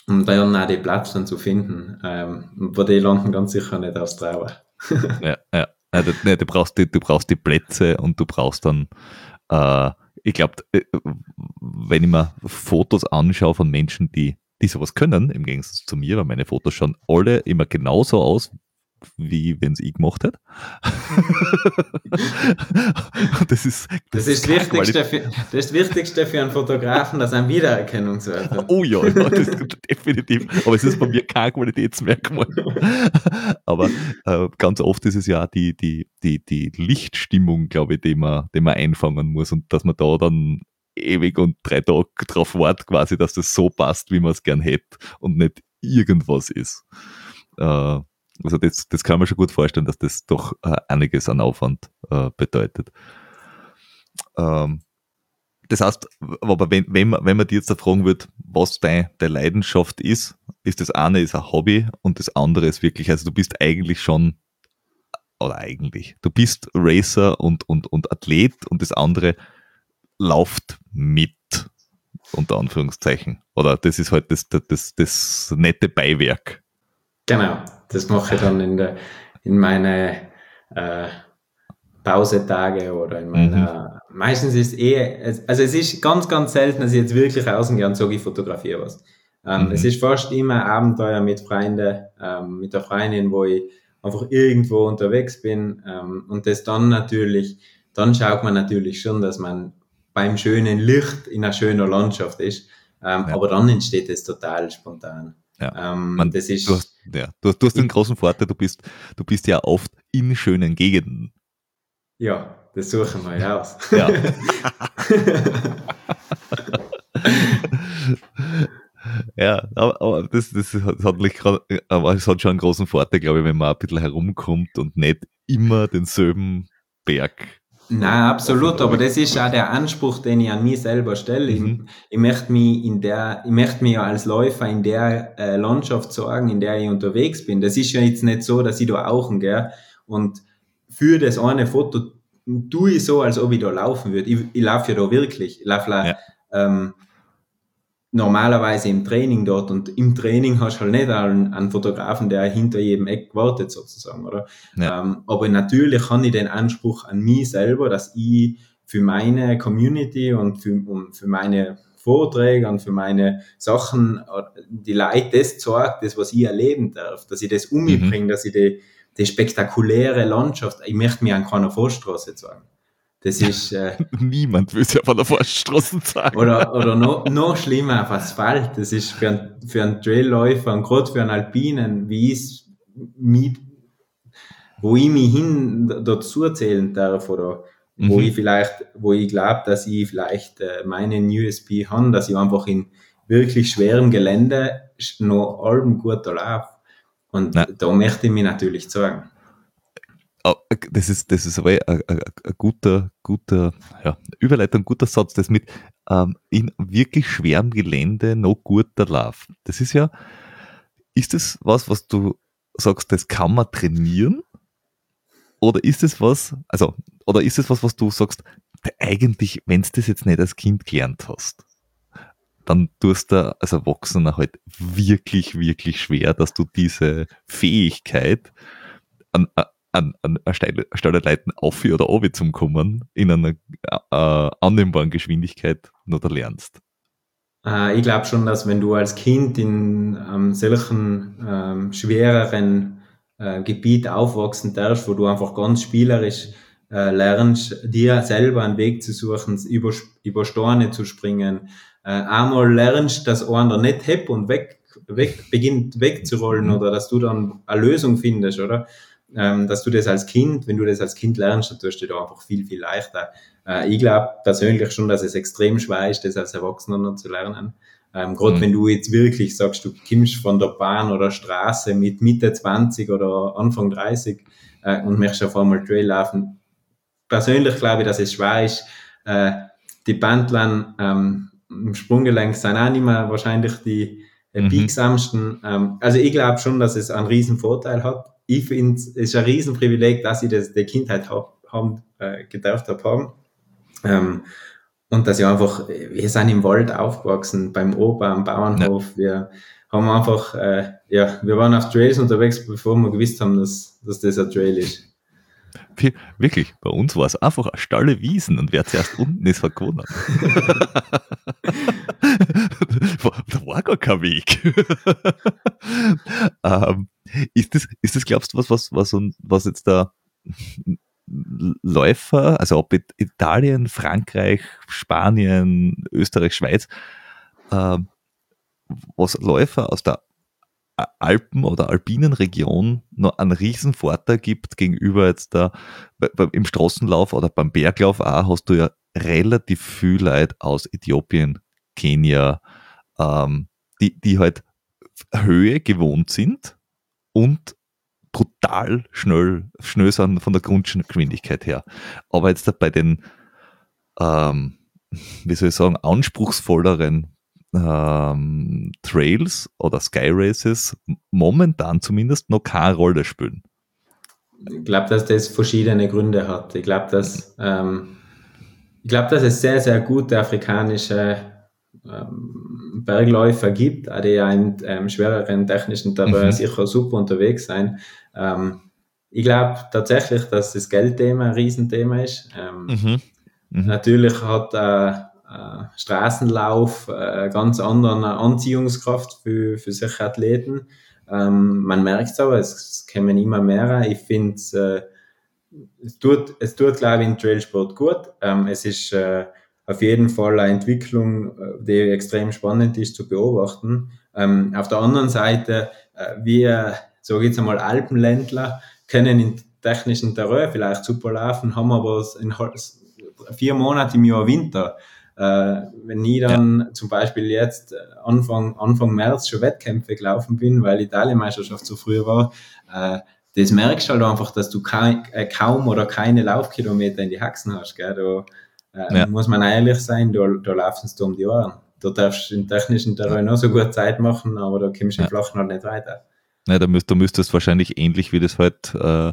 B: um dann auch den Platz dann zu finden. Ähm, wo die landen ganz sicher nicht aufs Trauer.
A: ja, ja. du, nee, du, brauchst die, du brauchst die Plätze und du brauchst dann äh, ich glaube, äh, wenn ich mir Fotos anschaue von Menschen, die, die sowas können, im Gegensatz zu mir, weil meine Fotos schauen alle immer genauso aus, wie wenn es ich gemacht hätte.
B: das ist das, das ist das Wichtigste, für, das ist Wichtigste für einen Fotografen, dass er einen Wiedererkennungswert hat.
A: Oh ja, ja das ist definitiv. Aber es ist bei mir kein Qualitätsmerkmal. Aber äh, ganz oft ist es ja die, die, die, die Lichtstimmung, glaube ich, die man, die man einfangen muss und dass man da dann ewig und drei Tage drauf wartet, quasi, dass das so passt, wie man es gern hätte und nicht irgendwas ist. Äh, also das, das kann man schon gut vorstellen, dass das doch äh, einiges an Aufwand äh, bedeutet. Ähm, das heißt, aber wenn, wenn, man, wenn man dir jetzt da fragen würde, was deine, deine Leidenschaft ist, ist das eine ist ein Hobby und das andere ist wirklich, also du bist eigentlich schon, oder eigentlich, du bist Racer und, und, und Athlet und das andere läuft mit, unter Anführungszeichen. Oder das ist halt das, das, das, das nette Beiwerk.
B: Genau, das mache ich dann in, der, in meine äh, Pausetage oder in meiner. Mhm. Meistens ist eh, also es ist ganz, ganz selten, dass ich jetzt wirklich rausgehe und sage, ich fotografiere was. Ähm, mhm. Es ist fast immer Abenteuer mit Freunden, ähm, mit der Freundin, wo ich einfach irgendwo unterwegs bin ähm, und das dann natürlich, dann schaut man natürlich schon, dass man beim schönen Licht in einer schönen Landschaft ist, ähm, ja. aber dann entsteht es total spontan.
A: Ja. Ähm, Man, das ist, du, hast, ja, du, du hast den großen Vorteil, du bist, du bist ja oft in schönen Gegenden.
B: Ja, das suchen wir ja aus. Ja.
A: ja, aber, aber das, das, hat, aber es hat schon einen großen Vorteil, glaube ich, wenn man ein bisschen herumkommt und nicht immer denselben Berg
B: Nein, absolut, aber das ist auch der Anspruch, den ich an mich selber stelle. Mhm. Ich, ich, möchte mich in der, ich möchte mich ja als Läufer in der äh, Landschaft sorgen, in der ich unterwegs bin. Das ist ja jetzt nicht so, dass ich da auch gell? Und für das eine Foto tue ich so, als ob ich da laufen würde. Ich, ich laufe ja da wirklich. Ich laufe ja. ähm, normalerweise im Training dort und im Training hast du halt nicht einen, einen Fotografen, der hinter jedem Eck wartet sozusagen, oder? Ja. Ähm, aber natürlich habe ich den Anspruch an mich selber, dass ich für meine Community und für, und für meine Vorträge und für meine Sachen die Leute das zeigt, das, was ich erleben darf, dass ich das um mich mhm. dass ich die, die spektakuläre Landschaft, ich möchte mir an keiner Vorstraße zeigen. Das ist. Äh,
A: Niemand will es ja von der Forststraße sagen.
B: Oder, oder noch, noch schlimmer auf Asphalt. Das ist für, ein, für einen Trailläufer und gerade für einen Alpinen, wie ich mit, wo ich mich hin dazu zählen darf oder mhm. wo ich vielleicht, wo ich glaube, dass ich vielleicht äh, meinen USP habe, dass ich einfach in wirklich schwerem Gelände noch allem gut laufe. Und ja. da möchte ich mich natürlich zeigen.
A: Das ist, das ist aber ein, ein, ein guter, guter, ja, Überleitung, guter Satz, das mit ähm, in wirklich schwerem Gelände noch guter Lauf. Das ist ja, ist das was, was du sagst, das kann man trainieren? Oder ist es was, also, oder ist es was, was du sagst, eigentlich, wenn du das jetzt nicht als Kind gelernt hast, dann tust du als Erwachsener halt wirklich, wirklich schwer, dass du diese Fähigkeit an, an, an Stelle leiten auf oder oben zum kommen in einer äh, annehmbaren Geschwindigkeit noch da lernst?
B: Äh, ich glaube schon, dass wenn du als Kind in ähm, solchen ähm, schwereren äh, Gebiet aufwachsen darfst, wo du einfach ganz spielerisch äh, lernst, dir selber einen Weg zu suchen, über, über Storne zu springen, äh, einmal lernst, dass einer nicht hebt und weg, weg beginnt wegzurollen mhm. oder dass du dann eine Lösung findest, oder? Ähm, dass du das als Kind, wenn du das als Kind lernst, dann tust du da einfach viel, viel leichter. Äh, ich glaube persönlich schon, dass es extrem schwer ist, das als Erwachsener noch zu lernen. Ähm, Gerade mhm. wenn du jetzt wirklich sagst, du kommst von der Bahn oder Straße mit Mitte 20 oder Anfang 30 äh, und möchtest auf einmal Trail laufen. Persönlich glaube ich, dass es schwer ist. Äh, die Bandlern ähm, im Sprunggelenk sind auch nicht mehr wahrscheinlich die mhm. biegsamsten. Ähm, also ich glaube schon, dass es einen riesen Vorteil hat ich finde, es ist ein Riesenprivileg, dass ich das der Kindheit hab, haben, äh, gedacht habe haben. Ähm, und dass ich einfach, wir sind im Wald aufgewachsen, beim Opa am Bauernhof. Ja. Wir haben einfach, äh, ja, wir waren auf Trails unterwegs, bevor wir gewusst haben, dass, dass das ein Trail ist.
A: Wirklich, bei uns war es einfach eine Stalle Wiesen und wer zuerst unten ist, hat gewonnen. da war gar kein Weg. ähm, ist, das, ist das, glaubst du, was, was, was, was jetzt da Läufer, also ob Italien, Frankreich, Spanien, Österreich, Schweiz, ähm, was Läufer aus der Alpen- oder alpinen Region noch einen riesen Vorteil gibt gegenüber jetzt da im Straßenlauf oder beim Berglauf auch, hast du ja relativ viel Leute aus Äthiopien, Kenia, ähm, die, die halt Höhe gewohnt sind und brutal schnell, schnell sind von der Grundgeschwindigkeit her. Aber jetzt bei den, ähm, wie soll ich sagen, anspruchsvolleren ähm, Trails oder Sky Races momentan zumindest noch keine Rolle spielen.
B: Ich glaube, dass das verschiedene Gründe hat. Ich glaube, dass, ähm, ich glaube, dass es sehr, sehr gute afrikanische ähm, Bergläufer gibt, die ja in ähm, schwereren technischen Terrain mhm. sicher super unterwegs sein. Ähm, ich glaube tatsächlich, dass das Geldthema ein Riesenthema ist. Ähm, mhm. Mhm. Natürlich hat äh, äh, Straßenlauf äh, ganz anderen Anziehungskraft für, für solche Athleten. Ähm, man merkt es aber, es, es kommen immer mehr. Ich finde äh, es tut, es tut, glaube ich, im Trailsport gut. Ähm, es ist äh, auf jeden Fall eine Entwicklung, äh, die extrem spannend ist zu beobachten. Ähm, auf der anderen Seite, äh, wir, so jetzt einmal Alpenländler, können in technischen Terrain vielleicht super laufen, haben aber in vier Monate im Jahr Winter. Äh, wenn ich dann ja. zum Beispiel jetzt äh, Anfang, Anfang März schon Wettkämpfe gelaufen bin, weil Italienmeisterschaft so früh war, äh, das merkst du halt einfach, dass du kein, äh, kaum oder keine Laufkilometer in die Haxen hast. Gell? Da äh, ja. muss man ehrlich sein, da, da laufen sie um die Ohren. Da darfst du im technischen Terrain noch so gut Zeit machen, aber da kommst du im Flachen halt nicht weiter.
A: Ja, da, müsst, da müsstest wahrscheinlich ähnlich wie das halt äh,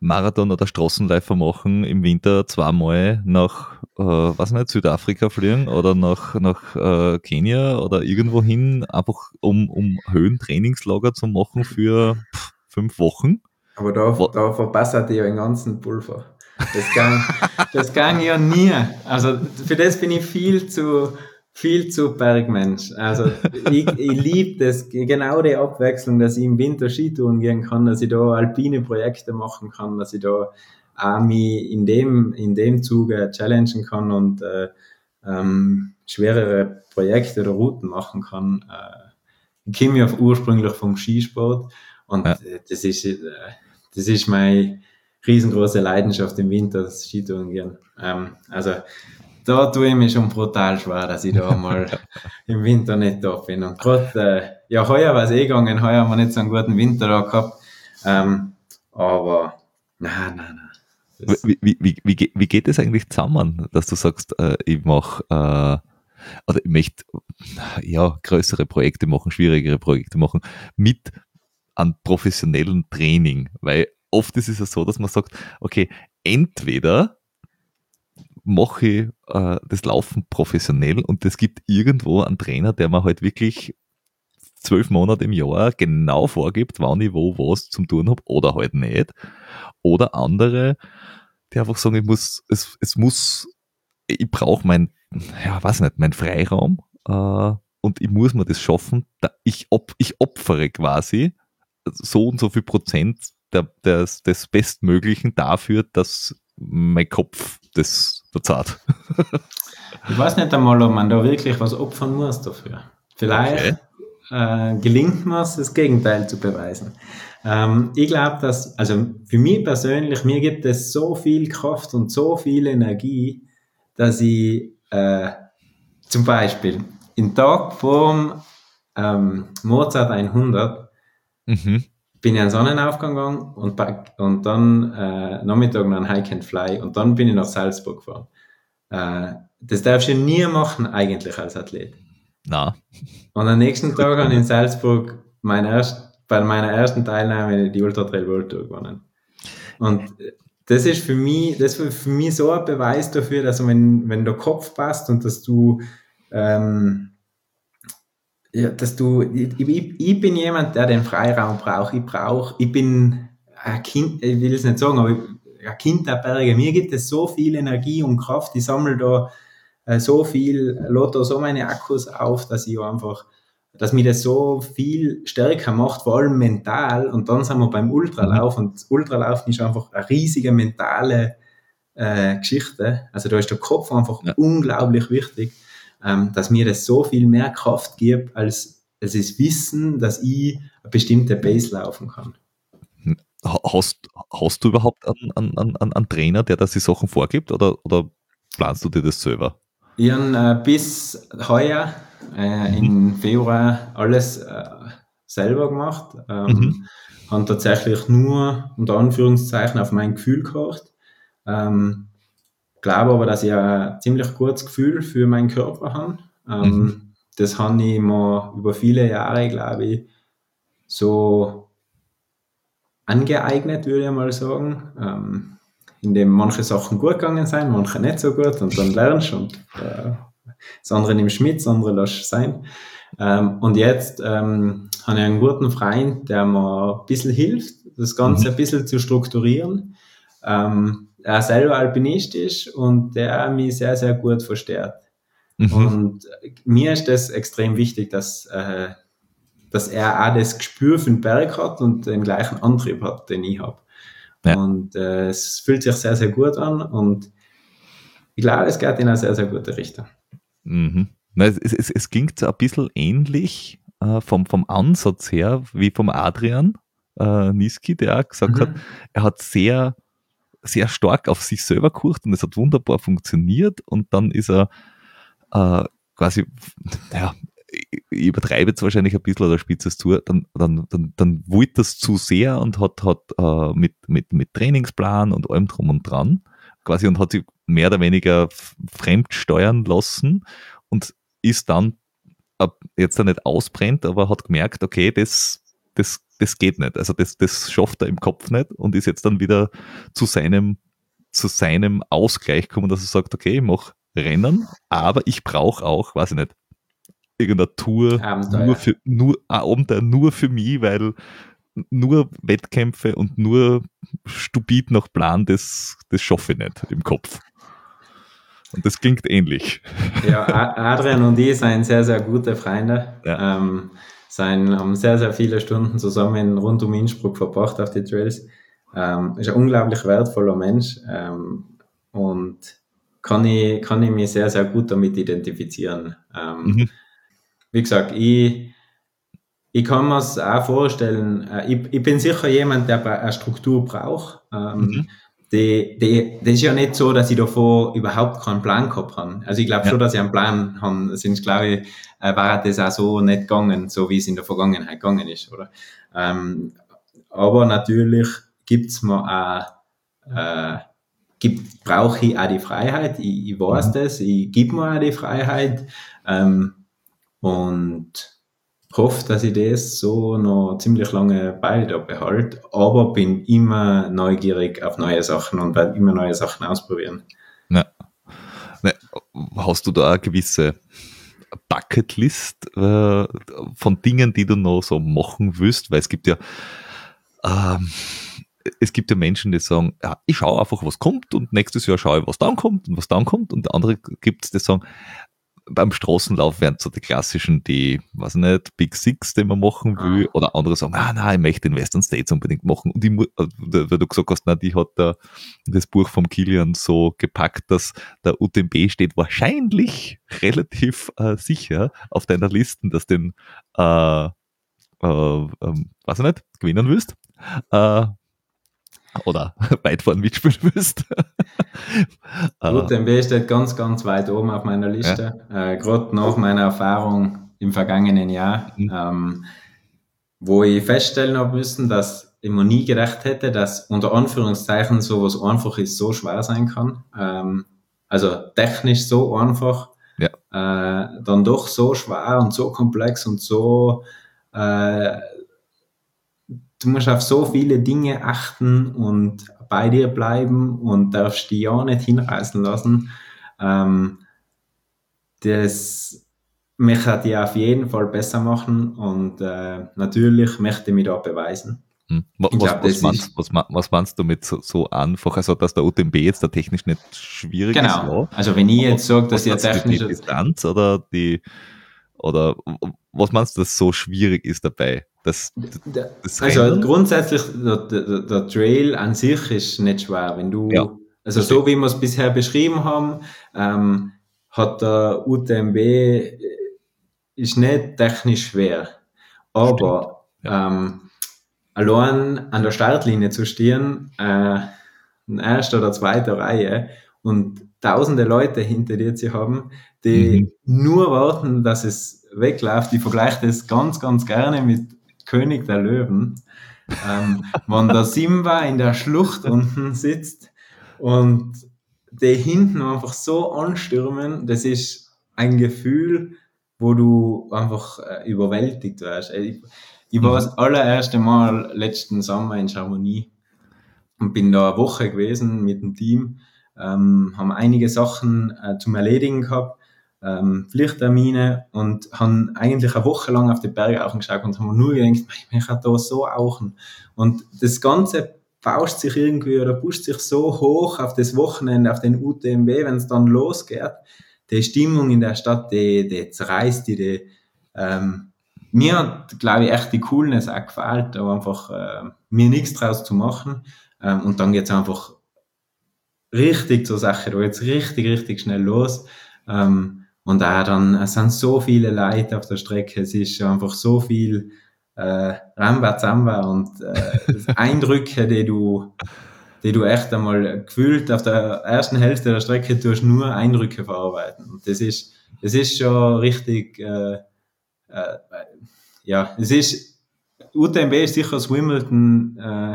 A: Marathon oder Straßenläufer machen im Winter zweimal nach, äh, was nicht, Südafrika fliegen oder nach, nach äh, Kenia oder irgendwo hin, einfach um, um Höhentrainingslager zu machen für pff, fünf Wochen.
B: Aber da, da verbessert ihr den ganzen Pulver. Das kann, das kann ja nie. Also für das bin ich viel zu, viel zu Bergmensch. Also ich, ich liebe das, genau die Abwechslung, dass ich im Winter Skitouren gehen kann, dass ich da alpine Projekte machen kann, dass ich da auch mich in dem, in dem Zuge challengen kann und äh, ähm, schwerere Projekte oder Routen machen kann. Äh, ich komme ja ursprünglich vom Skisport und ja. das ist, äh, das ist meine riesengroße Leidenschaft im Winter, das Skitouren gehen. Ähm, also da tue ich mich schon brutal schwer, dass ich da mal im Winter nicht da bin. Und gerade, äh, ja, heuer war es eh gegangen, heuer haben wir nicht so einen guten Winter da gehabt. Ähm, aber, nein, nein,
A: nein. Wie, wie, wie, wie, wie geht es eigentlich zusammen, dass du sagst, äh, ich mache, äh, oder ich möchte, ja, größere Projekte machen, schwierigere Projekte machen, mit einem professionellen Training? Weil oft ist es ja so, dass man sagt, okay, entweder mache ich äh, das Laufen professionell und es gibt irgendwo einen Trainer, der mir halt wirklich zwölf Monate im Jahr genau vorgibt, wann ich wo was zum tun habe oder halt nicht. Oder andere, die einfach sagen, ich muss, es, es muss, ich brauche mein, ja, weiß nicht, mein Freiraum äh, und ich muss mir das schaffen. Da ich, op, ich opfere quasi so und so viel Prozent der, des, des Bestmöglichen dafür, dass mein Kopf das verzahlt.
B: ich weiß nicht einmal, ob man da wirklich was opfern muss dafür. Vielleicht okay. äh, gelingt mir es, das Gegenteil zu beweisen. Ähm, ich glaube, dass, also für mich persönlich, mir gibt es so viel Kraft und so viel Energie, dass ich äh, zum Beispiel im Tag vor ähm, Mozart 100 mhm bin ich an Sonnenaufgang gegangen und, und dann äh, Nachmittag noch ein Hike and Fly und dann bin ich nach Salzburg gefahren. Äh, das darfst du nie machen eigentlich als Athlet.
A: Na.
B: Und am nächsten Tag habe ich in Salzburg mein erst, bei meiner ersten Teilnahme die Ultra Trail World Tour gewonnen. Und das ist für mich, das ist für mich so ein Beweis dafür, dass wenn, wenn der Kopf passt und dass du ähm, ja, dass du, ich, ich, ich bin jemand, der den Freiraum braucht. Ich brauche, ich bin ein Kind, ich will es nicht sagen, aber ein Kind der Berge, mir gibt es so viel Energie und Kraft, ich sammle da äh, so viel, lade da so meine Akkus auf, dass ich einfach, dass mir das so viel stärker macht, vor allem mental. Und dann sind wir beim Ultralauf mhm. und Ultralaufen ist einfach eine riesige mentale äh, Geschichte. Also da ist der Kopf einfach ja. unglaublich wichtig, ähm, dass mir das so viel mehr Kraft gibt, als es ist Wissen, dass ich eine bestimmte Base laufen kann.
A: Hast, hast du überhaupt einen, einen, einen, einen Trainer, der das die Sachen vorgibt oder, oder planst du dir das selber?
B: Ich habe äh, bis heuer äh, im Februar alles äh, selber gemacht. Ähm, mhm. Habe tatsächlich nur unter Anführungszeichen auf mein Gefühl gehört. Ähm, glaube aber, dass ich ein ziemlich gutes Gefühl für meinen Körper habe. Ähm, mhm. Das habe ich mir über viele Jahre, glaube ich, so angeeignet, würde ich mal sagen. Ähm, indem manche Sachen gut gegangen sind, manche nicht so gut und dann lernst und äh, das andere nimmst du mit, das andere lässt sein. Ähm, und jetzt ähm, habe ich einen guten Freund, der mir ein bisschen hilft, das Ganze mhm. ein bisschen zu strukturieren. Ähm, er selber Alpinist ist und der mich sehr, sehr gut versteht. Mhm. Und mir ist das extrem wichtig, dass, äh, dass er auch das Gespür für den Berg hat und den gleichen Antrieb hat, den ich habe. Ja. Und äh, es fühlt sich sehr, sehr gut an und ich glaube, es geht in eine sehr, sehr gute Richtung.
A: Mhm. Es, es, es klingt ein bisschen ähnlich äh, vom, vom Ansatz her wie vom Adrian äh, Niski, der auch gesagt mhm. hat, er hat sehr, sehr stark auf sich selber geguckt und es hat wunderbar funktioniert und dann ist er äh, quasi, ja, ich übertreibe jetzt wahrscheinlich ein bisschen oder spitze es zu, dann, dann, dann, dann wollte das zu sehr und hat, hat äh, mit, mit, mit Trainingsplan und allem drum und dran quasi und hat sich mehr oder weniger fremd steuern lassen und ist dann jetzt da nicht ausbrennt, aber hat gemerkt, okay, das, das, das geht nicht. Also das, das schafft er im Kopf nicht und ist jetzt dann wieder zu seinem, zu seinem Ausgleich gekommen, dass er sagt, okay, ich mache Rennen, aber ich brauche auch, weiß ich nicht, irgendeine Tour Abenteuer. nur für nur Abenteuer nur für mich, weil nur Wettkämpfe und nur stupid nach Plan, das, das schaffe ich nicht im Kopf. Und das klingt ähnlich.
B: Ja, Adrian und ich sind sehr, sehr gute Freunde. Ja. Ähm, sind, haben sehr, sehr viele Stunden zusammen rund um Innsbruck verbracht auf die Trails. Ähm, ist ein unglaublich wertvoller Mensch ähm, und kann ich, kann ich mich sehr, sehr gut damit identifizieren. Ähm, mhm wie gesagt, ich, ich kann mir es auch vorstellen, äh, ich, ich bin sicher jemand, der eine Struktur braucht. Ähm, mhm. Die, die, das ist ja nicht so, dass ich davor überhaupt keinen Plan gehabt habe. Also ich glaube ja. schon, dass ich einen Plan habe. Sonst glaube ich, äh, war das auch so nicht gegangen, so wie es in der Vergangenheit gegangen ist, oder? Ähm, aber natürlich gibt's mir auch, äh, gibt, brauche ich auch die Freiheit. Ich, ich weiß mhm. das, ich gebe mir auch die Freiheit. Ähm, und hoffe, dass ich das so noch ziemlich lange bei da behalte, aber bin immer neugierig auf neue Sachen und werde immer neue Sachen ausprobieren.
A: Ja. Ne, hast du da eine gewisse Bucketlist äh, von Dingen, die du noch so machen willst? Weil es gibt ja ähm, es gibt ja Menschen, die sagen, ja, ich schaue einfach, was kommt und nächstes Jahr schaue ich, was dann kommt und was dann kommt und andere gibt es, die sagen, beim Straßenlauf wären so die klassischen, die, weiß nicht, Big Six, die man machen will, ah. oder andere sagen, ah, nein, ich möchte den Western States unbedingt machen. Und ich, äh, weil du gesagt hast, na, die hat da das Buch vom Kilian so gepackt, dass der UTMB steht wahrscheinlich relativ äh, sicher auf deiner Liste, dass den, äh, äh, äh, weiß ich nicht, gewinnen willst. Äh, oder weit vorne mitspielen willst.
B: Gut, MB steht ganz, ganz weit oben auf meiner Liste. Ja. Äh, Gerade nach meiner Erfahrung im vergangenen Jahr, mhm. ähm, wo ich feststellen habe müssen, dass ich mir nie gedacht hätte, dass unter Anführungszeichen sowas einfach ist, so schwer sein kann. Ähm, also technisch so einfach, ja. äh, dann doch so schwer und so komplex und so äh, du musst auf so viele Dinge achten und bei dir bleiben und darfst dich ja nicht hinreißen lassen. Ähm, das möchte ich auf jeden Fall besser machen und äh, natürlich möchte ich mich da beweisen.
A: Hm. Was, glaub, was, meinst, was, was, meinst, du mit so, so, einfach, also dass der UTMB jetzt da technisch nicht schwierig
B: genau.
A: ist?
B: Genau. Also wenn ich jetzt sage, dass ihr technisch...
A: Die Distanz oder die oder was meinst du, dass so schwierig ist dabei? Das,
B: das also grundsätzlich, der, der, der, Trail an sich ist nicht schwer. Wenn du, ja, also so wie wir es bisher beschrieben haben, ähm, hat der UTMB äh, ist nicht technisch schwer. Aber ja. ähm, allein an der Startlinie zu stehen, äh, in erster oder zweiter Reihe und tausende Leute hinter dir zu haben, die mhm. nur warten, dass es wegläuft. Ich vergleiche das ganz, ganz gerne mit König der Löwen. Ähm, wenn der Simba in der Schlucht unten sitzt und die hinten einfach so anstürmen, das ist ein Gefühl, wo du einfach äh, überwältigt wirst. Ich, ich war mhm. das allererste Mal letzten Sommer in Chamonix und bin da eine Woche gewesen mit dem Team, ähm, haben einige Sachen äh, zum Erledigen gehabt ähm, Pflichttermine und haben eigentlich eine Woche lang auf die Berge geschaut und haben nur gedacht, ich kann da so auchen. Und das Ganze bauscht sich irgendwie oder pusht sich so hoch auf das Wochenende, auf den UTMB, wenn es dann losgeht. Die Stimmung in der Stadt, die, die zerreißt die, die ähm, mir hat, glaube ich, echt die Coolness auch gefällt, aber einfach äh, mir nichts draus zu machen. Ähm, und dann geht's einfach richtig zur Sache, da geht's richtig, richtig schnell los. Ähm, und auch dann, es sind so viele Leute auf der Strecke, es ist einfach so viel äh, Ramba Zamba und äh, Eindrücke, die du, die du echt einmal gefühlt auf der ersten Hälfte der Strecke tust nur Eindrücke verarbeiten. Und das ist, das ist schon richtig, äh, äh, ja, es ist, UTMB ist sicher das Wimbledon äh,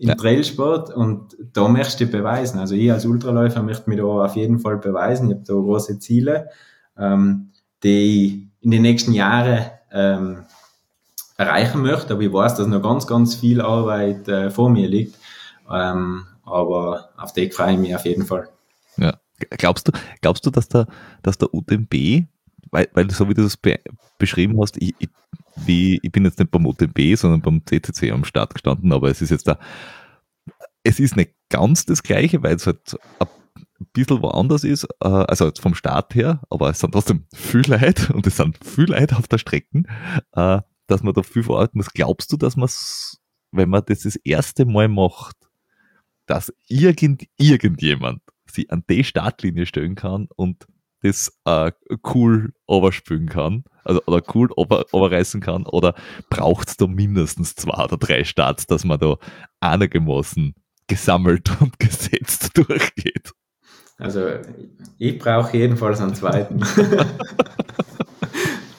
B: im ja. Trailsport und da möchte ich beweisen. Also ich als Ultraläufer möchte mich da auf jeden Fall beweisen. Ich habe da große Ziele ähm, die ich in den nächsten Jahren ähm, erreichen möchte. Aber ich weiß, dass noch ganz, ganz viel Arbeit äh, vor mir liegt. Ähm, aber auf die freue ich mich auf jeden Fall.
A: Ja. Glaubst du, glaubst du, dass der, dass der UTMB, weil, weil so wie du das be beschrieben hast, ich, ich, wie, ich bin jetzt nicht beim UTMB, sondern beim CCC am Start gestanden, aber es ist jetzt da, es ist nicht ganz das Gleiche, weil es halt ein ein bisschen woanders ist, äh, also vom Start her, aber es sind trotzdem viel Leute und es sind viel Leute auf der Strecke, äh, dass man da viel verarbeiten muss. Glaubst du, dass man wenn man das das erste Mal macht, dass irgend, irgendjemand sich an die Startlinie stellen kann und das äh, cool overspülen kann, also oder cool over, overreißen kann, oder braucht es da mindestens zwei oder drei Starts, dass man da einigermaßen gesammelt und gesetzt durchgeht?
B: Also ich brauche jedenfalls einen zweiten.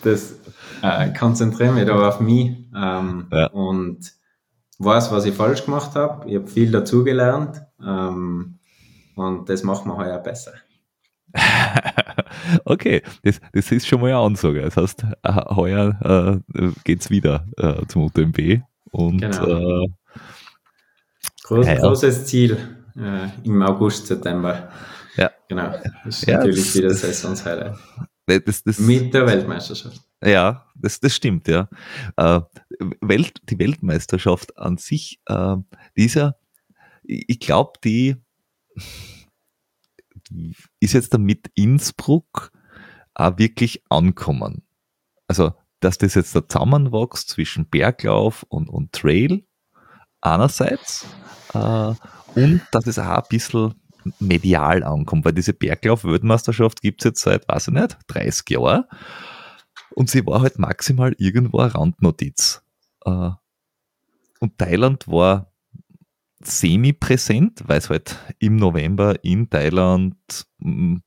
B: das äh, konzentriere mich da auf mich ähm, ja. und weiß, was ich falsch gemacht habe. Ich habe viel dazugelernt ähm, und das macht man heuer besser.
A: okay, das, das ist schon mal eine Ansage. Das heißt, äh, heuer äh, geht es wieder äh, zum UTMB und genau.
B: äh, Groß, ja, großes Ziel äh, im August, September. Ja. Genau. Das ist ja, natürlich das, wieder Saisons-Highlight. Das, das, Mit der Weltmeisterschaft.
A: Ja, das, das stimmt, ja. Äh, Welt, die Weltmeisterschaft an sich, äh, dieser, ich glaube, die ist jetzt damit Innsbruck auch wirklich ankommen. Also, dass das jetzt da zusammenwächst zwischen Berglauf und, und Trail einerseits äh, und dass es auch ein bisschen medial ankommt, weil diese Berglauf-Weltmeisterschaft gibt es jetzt seit, weiß ich nicht, 30 Jahren. Und sie war halt maximal irgendwo eine Randnotiz. Äh, und Thailand war semi-präsent, weil es halt im November in Thailand, mm,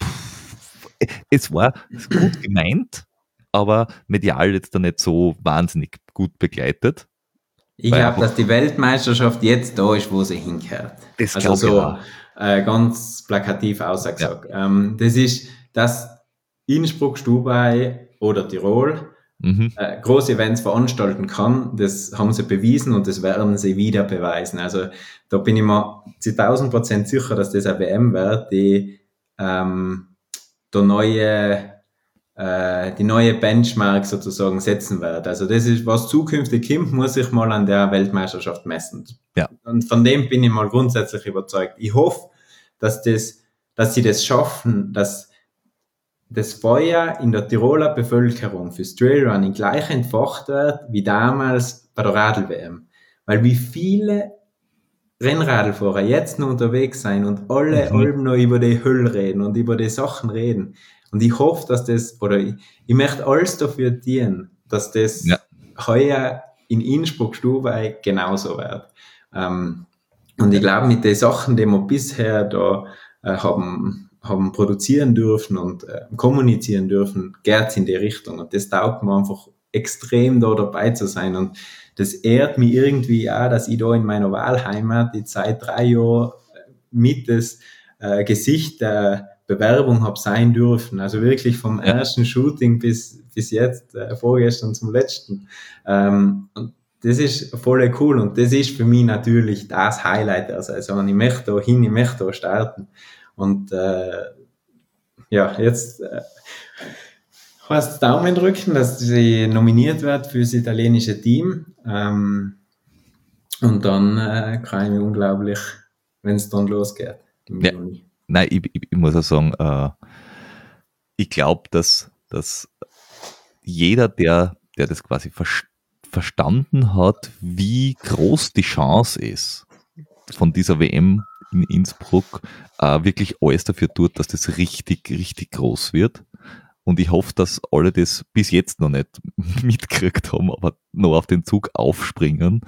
A: es war gut gemeint, aber medial jetzt da nicht so wahnsinnig gut begleitet.
B: Ich glaube, dass die Weltmeisterschaft jetzt da ist, wo sie hinkehrt. Das also so, äh, ganz plakativ ausgesagt. Ja. Ähm, das ist, dass Innsbruck, Stubai oder Tirol mhm. äh, große Events veranstalten kann. Das haben sie bewiesen und das werden sie wieder beweisen. Also da bin ich mir zu 1000 Prozent sicher, dass das eine WM wird, die ähm, der neue äh, die neue Benchmark sozusagen setzen wird. Also das ist, was zukünftig kommt, muss ich mal an der Weltmeisterschaft messen.
A: Ja.
B: Und von dem bin ich mal grundsätzlich überzeugt. Ich hoffe, dass das, dass sie das schaffen, dass das Feuer in der Tiroler Bevölkerung fürs Trailrunning gleich entfacht wird wie damals bei der Radl-WM. Weil wie viele Rennradlfahrer jetzt noch unterwegs sein und alle mhm. noch über die Hölle reden und über die Sachen reden. Und ich hoffe, dass das, oder ich, ich möchte alles dafür dienen, dass das ja. heuer in Innsbruck Stubai genauso wird. Ähm, und ich glaube, mit den Sachen, die wir bisher da äh, haben, haben produzieren dürfen und äh, kommunizieren dürfen, geht in die Richtung. Und das taugt mir einfach extrem da dabei zu sein. Und das ehrt mich irgendwie auch, dass ich da in meiner Wahlheimat die seit drei Jahren mit das äh, Gesicht der Bewerbung habe sein dürfen. Also wirklich vom ja. ersten Shooting bis, bis jetzt, äh, vorgestern zum letzten. Ähm, und das ist voll cool und das ist für mich natürlich das Highlight der Saison. Ich möchte da hin, ich möchte da starten. Und äh, ja, jetzt äh, heißt Daumen drücken, dass sie nominiert wird für das italienische Team. Ähm, und dann äh, kann ich mich unglaublich, wenn es dann losgeht.
A: Ja. Juni nein, ich, ich, ich, muss auch sagen, äh, ich glaube, dass, dass jeder, der, der das quasi ver verstanden hat, wie groß die Chance ist von dieser WM in Innsbruck, äh, wirklich alles dafür tut, dass das richtig, richtig groß wird. Und ich hoffe, dass alle das bis jetzt noch nicht mitgekriegt haben, aber noch auf den Zug aufspringen,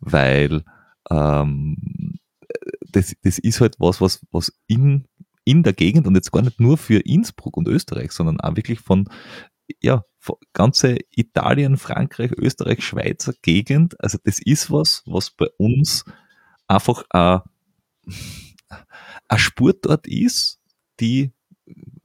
A: weil ähm, das, das ist halt was, was, was in, in der Gegend und jetzt gar nicht nur für Innsbruck und Österreich, sondern auch wirklich von, ja, ganze Italien, Frankreich, Österreich, Schweizer Gegend. Also das ist was, was bei uns einfach ein, ein Sportort ist, die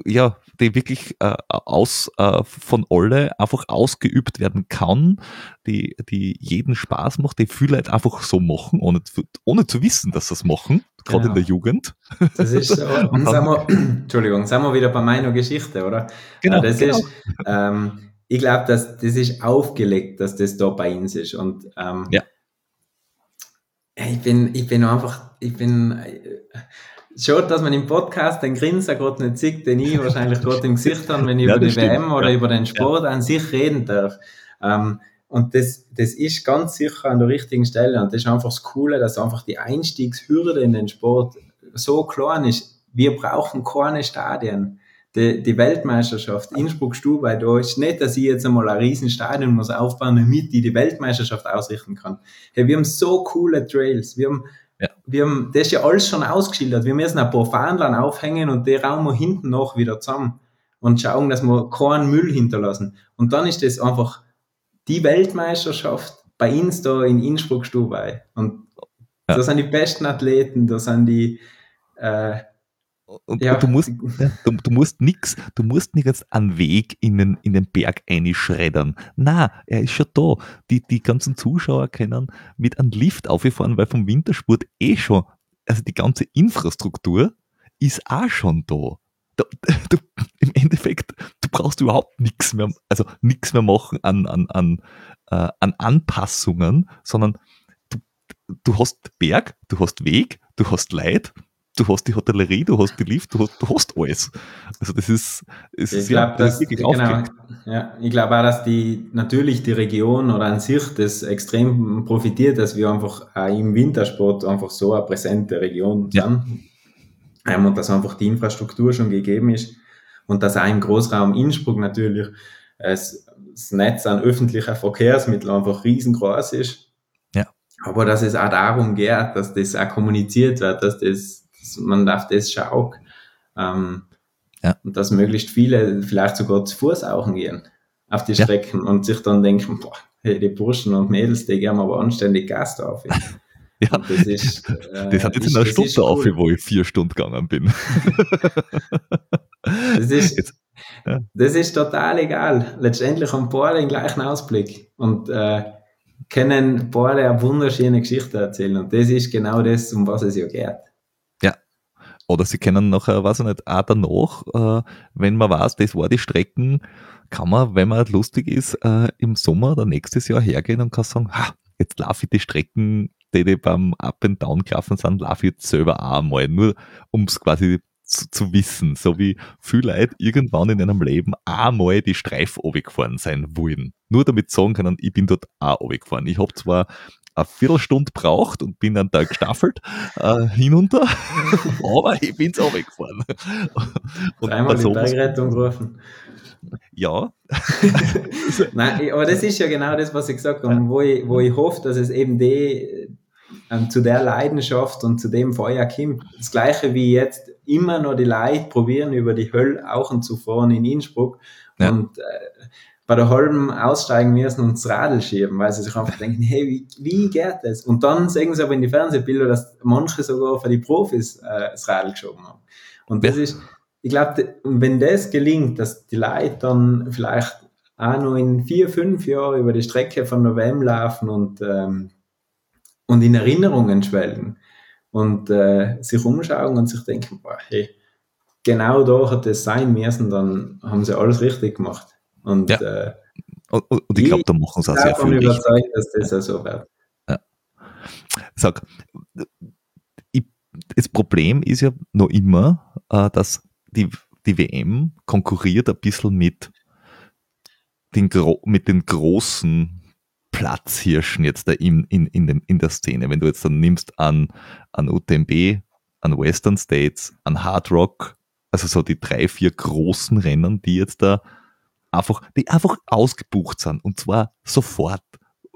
A: ja, die wirklich äh, aus, äh, von alle einfach ausgeübt werden kann, die, die jeden Spaß macht, die viele Leute einfach so machen, ohne, ohne zu wissen, dass sie es machen, gerade genau. in der Jugend.
B: Das ist so, und sind wir, Entschuldigung, sind wir wieder bei meiner Geschichte, oder? Genau, das genau. ist, ähm, ich glaube, dass das ist aufgelegt, dass das da bei uns ist und ähm, ja. ich bin, ich bin einfach, ich bin, Schaut, dass man im Podcast den Grinser gerade nicht sieht, den ich wahrscheinlich gerade im Gesicht habe, wenn ich ja, über die stimmt. WM oder ja. über den Sport ja. an sich reden darf. Ähm, und das, das ist ganz sicher an der richtigen Stelle. Und das ist einfach das Coole, dass einfach die Einstiegshürde in den Sport so klein ist. Wir brauchen keine Stadien. Die, die Weltmeisterschaft Innsbruck-Stubai, da ist nicht, dass ich jetzt einmal ein Riesenstadion muss aufbauen, damit ich die Weltmeisterschaft ausrichten kann. Hey, wir haben so coole Trails. Wir haben. Wir haben das ist ja alles schon ausgeschildert. Wir müssen ein paar Fahnenlern aufhängen und die rauchen wir hinten noch wieder zusammen und schauen, dass wir keinen Müll hinterlassen. Und dann ist das einfach die Weltmeisterschaft bei uns da in Innsbruck-Stubai. Und ja. da sind die besten Athleten, da sind die, äh,
A: und, ja. und, du musst, du, du musst nix, du musst nicht jetzt einen Weg in den, in den Berg einschreddern. Na, er ist schon da. Die, die ganzen Zuschauer können mit einem Lift aufgefahren, weil vom Wintersport eh schon, also die ganze Infrastruktur ist auch schon da. Du, du, Im Endeffekt, du brauchst überhaupt nichts mehr, also nichts mehr machen an, an, an, äh, an Anpassungen, sondern du, du hast Berg, du hast Weg, du hast Leid, du hast die Hotellerie, du hast die Lift, du hast, du hast alles. Also das ist, es ist
B: glaub, ja, das wirklich genau, ja, Ich glaube auch, dass die natürlich die Region oder an sich das extrem profitiert, dass wir einfach im Wintersport einfach so eine präsente Region ja. sind. Ähm, und dass einfach die Infrastruktur schon gegeben ist und dass auch im Großraum Innsbruck natürlich es, das Netz an öffentlicher Verkehrsmitteln einfach riesengroß ist.
A: Ja.
B: Aber dass es auch darum geht, dass das auch kommuniziert wird, dass das man darf das schauen. Ähm, ja. Und dass möglichst viele vielleicht sogar zu Fuß auch gehen auf die Strecken ja. und sich dann denken, boah, hey, die Burschen und Mädels, die gehen aber anständig Gas drauf.
A: Ja, das, ist, äh, das hat jetzt in einer Stunde cool. auf, wo ich vier Stunden gegangen bin.
B: das, ist, jetzt, ja. das ist total egal. Letztendlich haben beide den gleichen Ausblick und äh, können beide eine wunderschöne Geschichte erzählen. Und das ist genau das, um was es ja geht.
A: Oder sie können nachher, weiß ich nicht, auch danach, äh, wenn man weiß, das war die Strecken, kann man, wenn man lustig ist, äh, im Sommer oder nächstes Jahr hergehen und kann sagen, ha, jetzt laufe ich die Strecken, die, die beim Up and Down gelaufen sind, laufe ich jetzt selber auch einmal, nur um es quasi zu, zu, wissen, so wie viele Leute irgendwann in einem Leben einmal die Streif gefahren sein wollen. Nur damit sagen können, ich bin dort auch gefahren. Ich habe zwar eine Viertelstunde braucht und bin dann da gestaffelt äh, hinunter, aber ich bin's auch weggefahren.
B: Und einmal die Bergrettung gerufen.
A: Ja.
B: Nein, aber das ist ja genau das, was ich gesagt habe, wo ich, wo ich hoffe, dass es eben die, ähm, zu der Leidenschaft und zu dem Feuer kommt. Das gleiche wie jetzt immer noch die Leute probieren, über die Hölle auch zu fahren in Innsbruck. Ja. Und äh, bei der halben aussteigen müssen und das Radl schieben, weil sie sich einfach denken, hey, wie, wie geht das? Und dann sehen sie aber in die Fernsehbilder, dass manche sogar für die Profis äh, das Radl geschoben haben. Und das ja. ist, ich glaube, wenn das gelingt, dass die Leute dann vielleicht auch noch in vier, fünf Jahren über die Strecke von der WM laufen und, ähm, und in Erinnerungen schwelgen und äh, sich umschauen und sich denken, boah, hey, genau da hat es sein müssen, dann haben sie alles richtig gemacht. Und, ja. äh,
A: und, und ich glaube, da machen sie auch sehr viel. Ich bin
B: überzeugt, dass das auch so wird. Ja.
A: Sag, ich, das Problem ist ja noch immer, äh, dass die, die WM konkurriert ein bisschen mit den, mit den großen Platzhirschen jetzt da in, in, in, dem, in der Szene. Wenn du jetzt dann nimmst an, an UTMB, an Western States, an Hard Rock, also so die drei, vier großen Rennen, die jetzt da einfach, die einfach ausgebucht sind und zwar sofort.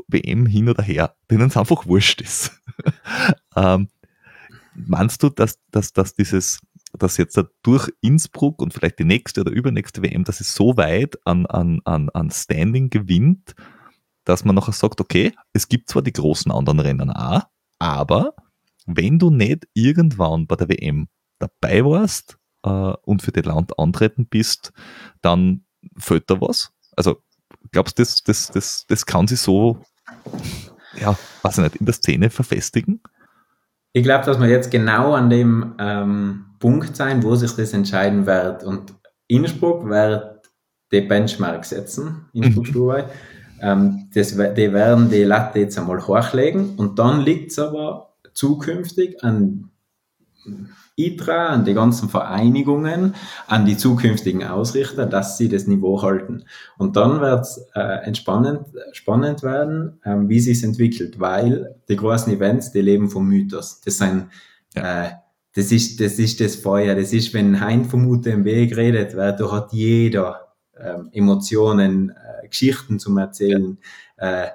A: WM hin oder her, denen es einfach wurscht ist. ähm, meinst du, dass, dass, dass dieses, dass jetzt durch Innsbruck und vielleicht die nächste oder übernächste WM, dass es so weit an, an, an, an Standing gewinnt, dass man nachher sagt, okay, es gibt zwar die großen anderen Rennen auch, aber wenn du nicht irgendwann bei der WM dabei warst äh, und für das Land antreten bist, dann fällt da was? Also glaubst du, das, das, das, das kann sich so, ja, weiß ich nicht, in der Szene verfestigen?
B: Ich glaube, dass wir jetzt genau an dem ähm, Punkt sein, wo sich das entscheiden wird. Und Innsbruck wird die Benchmark setzen, Innsbruck mhm. Ähm, das, die werden die Latte jetzt einmal hochlegen und dann liegt es aber zukünftig an ITRA, an die ganzen Vereinigungen, an die zukünftigen Ausrichter, dass sie das Niveau halten. Und dann wird es äh, entspannend, spannend werden, ähm, wie sich entwickelt, weil die großen Events, die leben vom Mythos. Das sind, äh, das ist, das ist das Feuer. Das ist, wenn Hein vom UTMB geredet wird, da hat jeder ähm, Emotionen, äh, Geschichten zum Erzählen. Äh,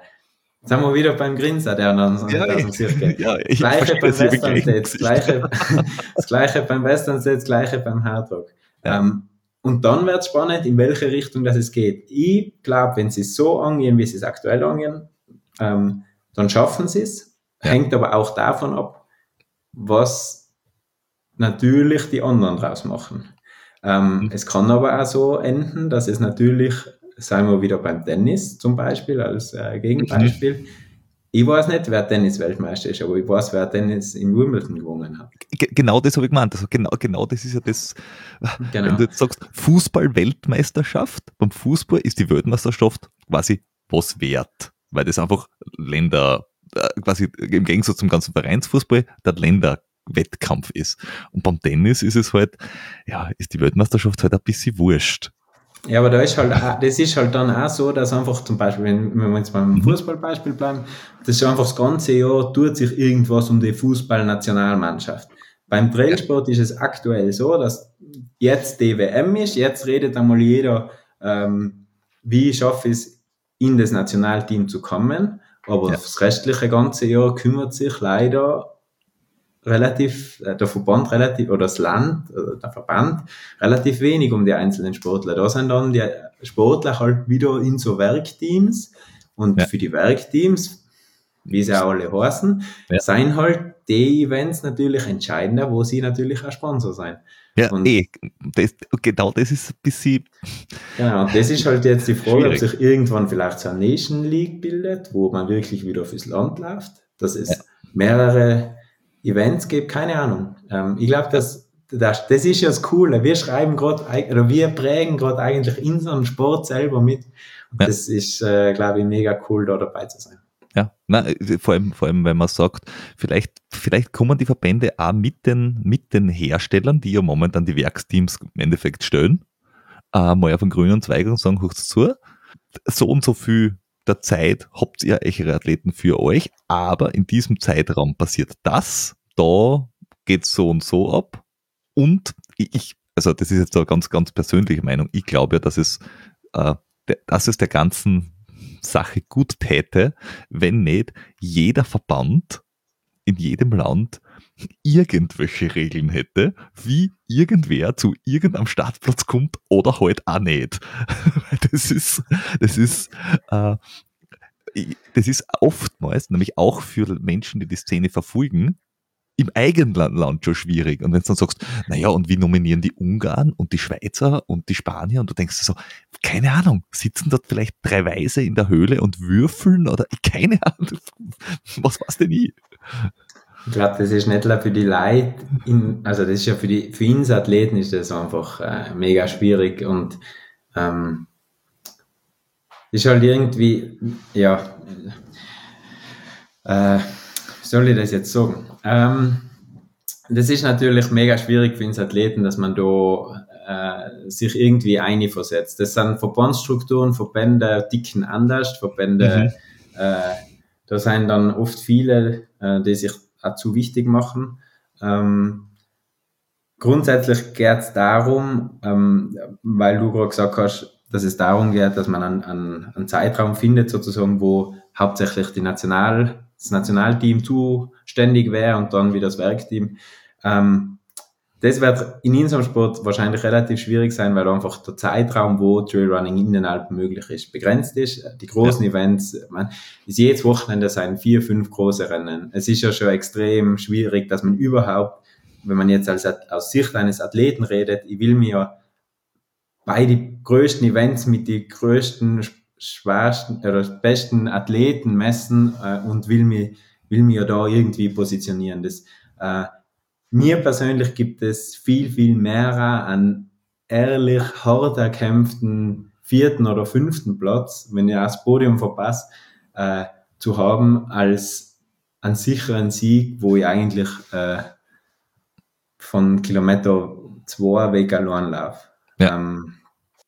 B: Jetzt sind wir wieder beim Grinser, der dann ja, Circle. Ja, ich gleiche beim Western States, gleiche, das gleiche beim Western States, gleiche beim Hardrock. Ja. Ähm, und dann wird es spannend, in welche Richtung das es geht. Ich glaube, wenn sie es so angehen, wie sie es aktuell angehen, ähm, dann schaffen sie es. Ja. Hängt aber auch davon ab, was natürlich die anderen draus machen. Ähm, mhm. Es kann aber auch so enden, dass es natürlich seien wir wieder beim Tennis zum Beispiel, als äh, Gegenbeispiel. Mhm. Ich weiß nicht, wer Tennis-Weltmeister ist, aber ich weiß, wer Tennis in Wimbledon gewonnen hat.
A: G genau das habe ich gemeint. Also genau, genau das ist ja das, genau. wenn du jetzt sagst, Fußball-Weltmeisterschaft, beim Fußball ist die Weltmeisterschaft quasi was wert, weil das einfach Länder, äh, quasi im Gegensatz zum ganzen Vereinsfußball, der Länderwettkampf ist. Und beim Tennis ist es halt, ja, ist die Weltmeisterschaft halt ein bisschen wurscht.
B: Ja, aber da ist halt, auch, das ist halt dann auch so, dass einfach zum Beispiel, wenn, wenn wir jetzt beim mhm. Fußballbeispiel bleiben, das ist einfach das ganze Jahr tut sich irgendwas um die Fußballnationalmannschaft. Beim Trailsport ist es aktuell so, dass jetzt die WM ist, jetzt redet einmal jeder, ähm, wie schaffe ich es, in das Nationalteam zu kommen. Aber ja. das restliche ganze Jahr kümmert sich leider relativ, äh, der Verband relativ, oder das Land, oder der Verband, relativ wenig um die einzelnen Sportler. Da sind dann die Sportler halt wieder in so Werkteams und ja. für die Werkteams, wie sie auch alle heißen, ja. seien halt die Events natürlich entscheidender, wo sie natürlich auch Sponsor sein.
A: Ja, und eh, das, genau das ist ein bisschen.
B: Genau, und das ist halt jetzt die Frage, schwierig. ob sich irgendwann vielleicht so eine Nation League bildet, wo man wirklich wieder fürs Land läuft, dass es ja. mehrere Events gibt, keine Ahnung. Ähm, ich glaube, dass das, das ist ja das Coole. Wir schreiben gerade, oder wir prägen gerade eigentlich in so einem Sport selber mit. Ja. das ist, äh, glaube ich, mega cool, da dabei zu sein.
A: Ja, na, vor allem, vor allem, wenn man sagt, vielleicht, vielleicht kommen die Verbände auch mit den, mit den Herstellern, die ja momentan die Werksteams im Endeffekt stellen, äh, mal auf den grünen Zweig und sagen, hoch's zu, so und so viel der Zeit habt ihr eure Athleten für euch, aber in diesem Zeitraum passiert das, da geht's so und so ab. Und ich, also das ist jetzt eine ganz, ganz persönliche Meinung, ich glaube ja, dass es, äh, dass es der ganzen Sache gut täte, wenn nicht jeder Verband in jedem Land irgendwelche Regeln hätte, wie irgendwer zu irgendeinem Startplatz kommt oder halt auch nicht. das ist, das ist, äh, das ist oftmals, nämlich auch für Menschen, die die Szene verfolgen, im eigenen Land schon schwierig. Und wenn du dann sagst, naja, und wie nominieren die Ungarn und die Schweizer und die Spanier? Und du denkst so, keine Ahnung, sitzen dort vielleicht drei Weise in der Höhle und würfeln oder keine Ahnung, was war's denn nie?
B: Ich glaube, das ist nicht nur für die Leute, in, also das ist ja für die, für uns Athleten ist das einfach äh, mega schwierig und ähm, ist halt irgendwie, ja, äh, soll ich das jetzt sagen? Ähm, das ist natürlich mega schwierig für uns Athleten, dass man da äh, sich irgendwie einversetzt. Das sind Verbandsstrukturen, Verbände dicken anders, Verbände, mhm. äh, da sind dann oft viele, äh, die sich auch zu wichtig machen. Ähm, grundsätzlich geht es darum, ähm, weil du gerade gesagt hast, dass es darum geht, dass man einen, einen, einen Zeitraum findet, sozusagen, wo hauptsächlich die National, das Nationalteam zuständig wäre und dann wieder das Werkteam. Ähm, das wird in unserem Sport wahrscheinlich relativ schwierig sein, weil einfach der Zeitraum, wo Trailrunning in den Alpen möglich ist, begrenzt ist. Die großen ja. Events, man, ist jedes Wochenende sein vier, fünf große Rennen. Es ist ja schon extrem schwierig, dass man überhaupt, wenn man jetzt als, aus Sicht eines Athleten redet, ich will mir bei den größten Events mit den größten, schwersten oder besten Athleten messen äh, und will mir, will mir da irgendwie positionieren. Das, äh, mir persönlich gibt es viel, viel mehr an ehrlich hart erkämpften vierten oder fünften Platz, wenn ihr das Podium verpasst, äh, zu haben, als einen sicheren Sieg, wo ich eigentlich äh, von Kilometer zwei weg allein laufe. Ja. Ähm,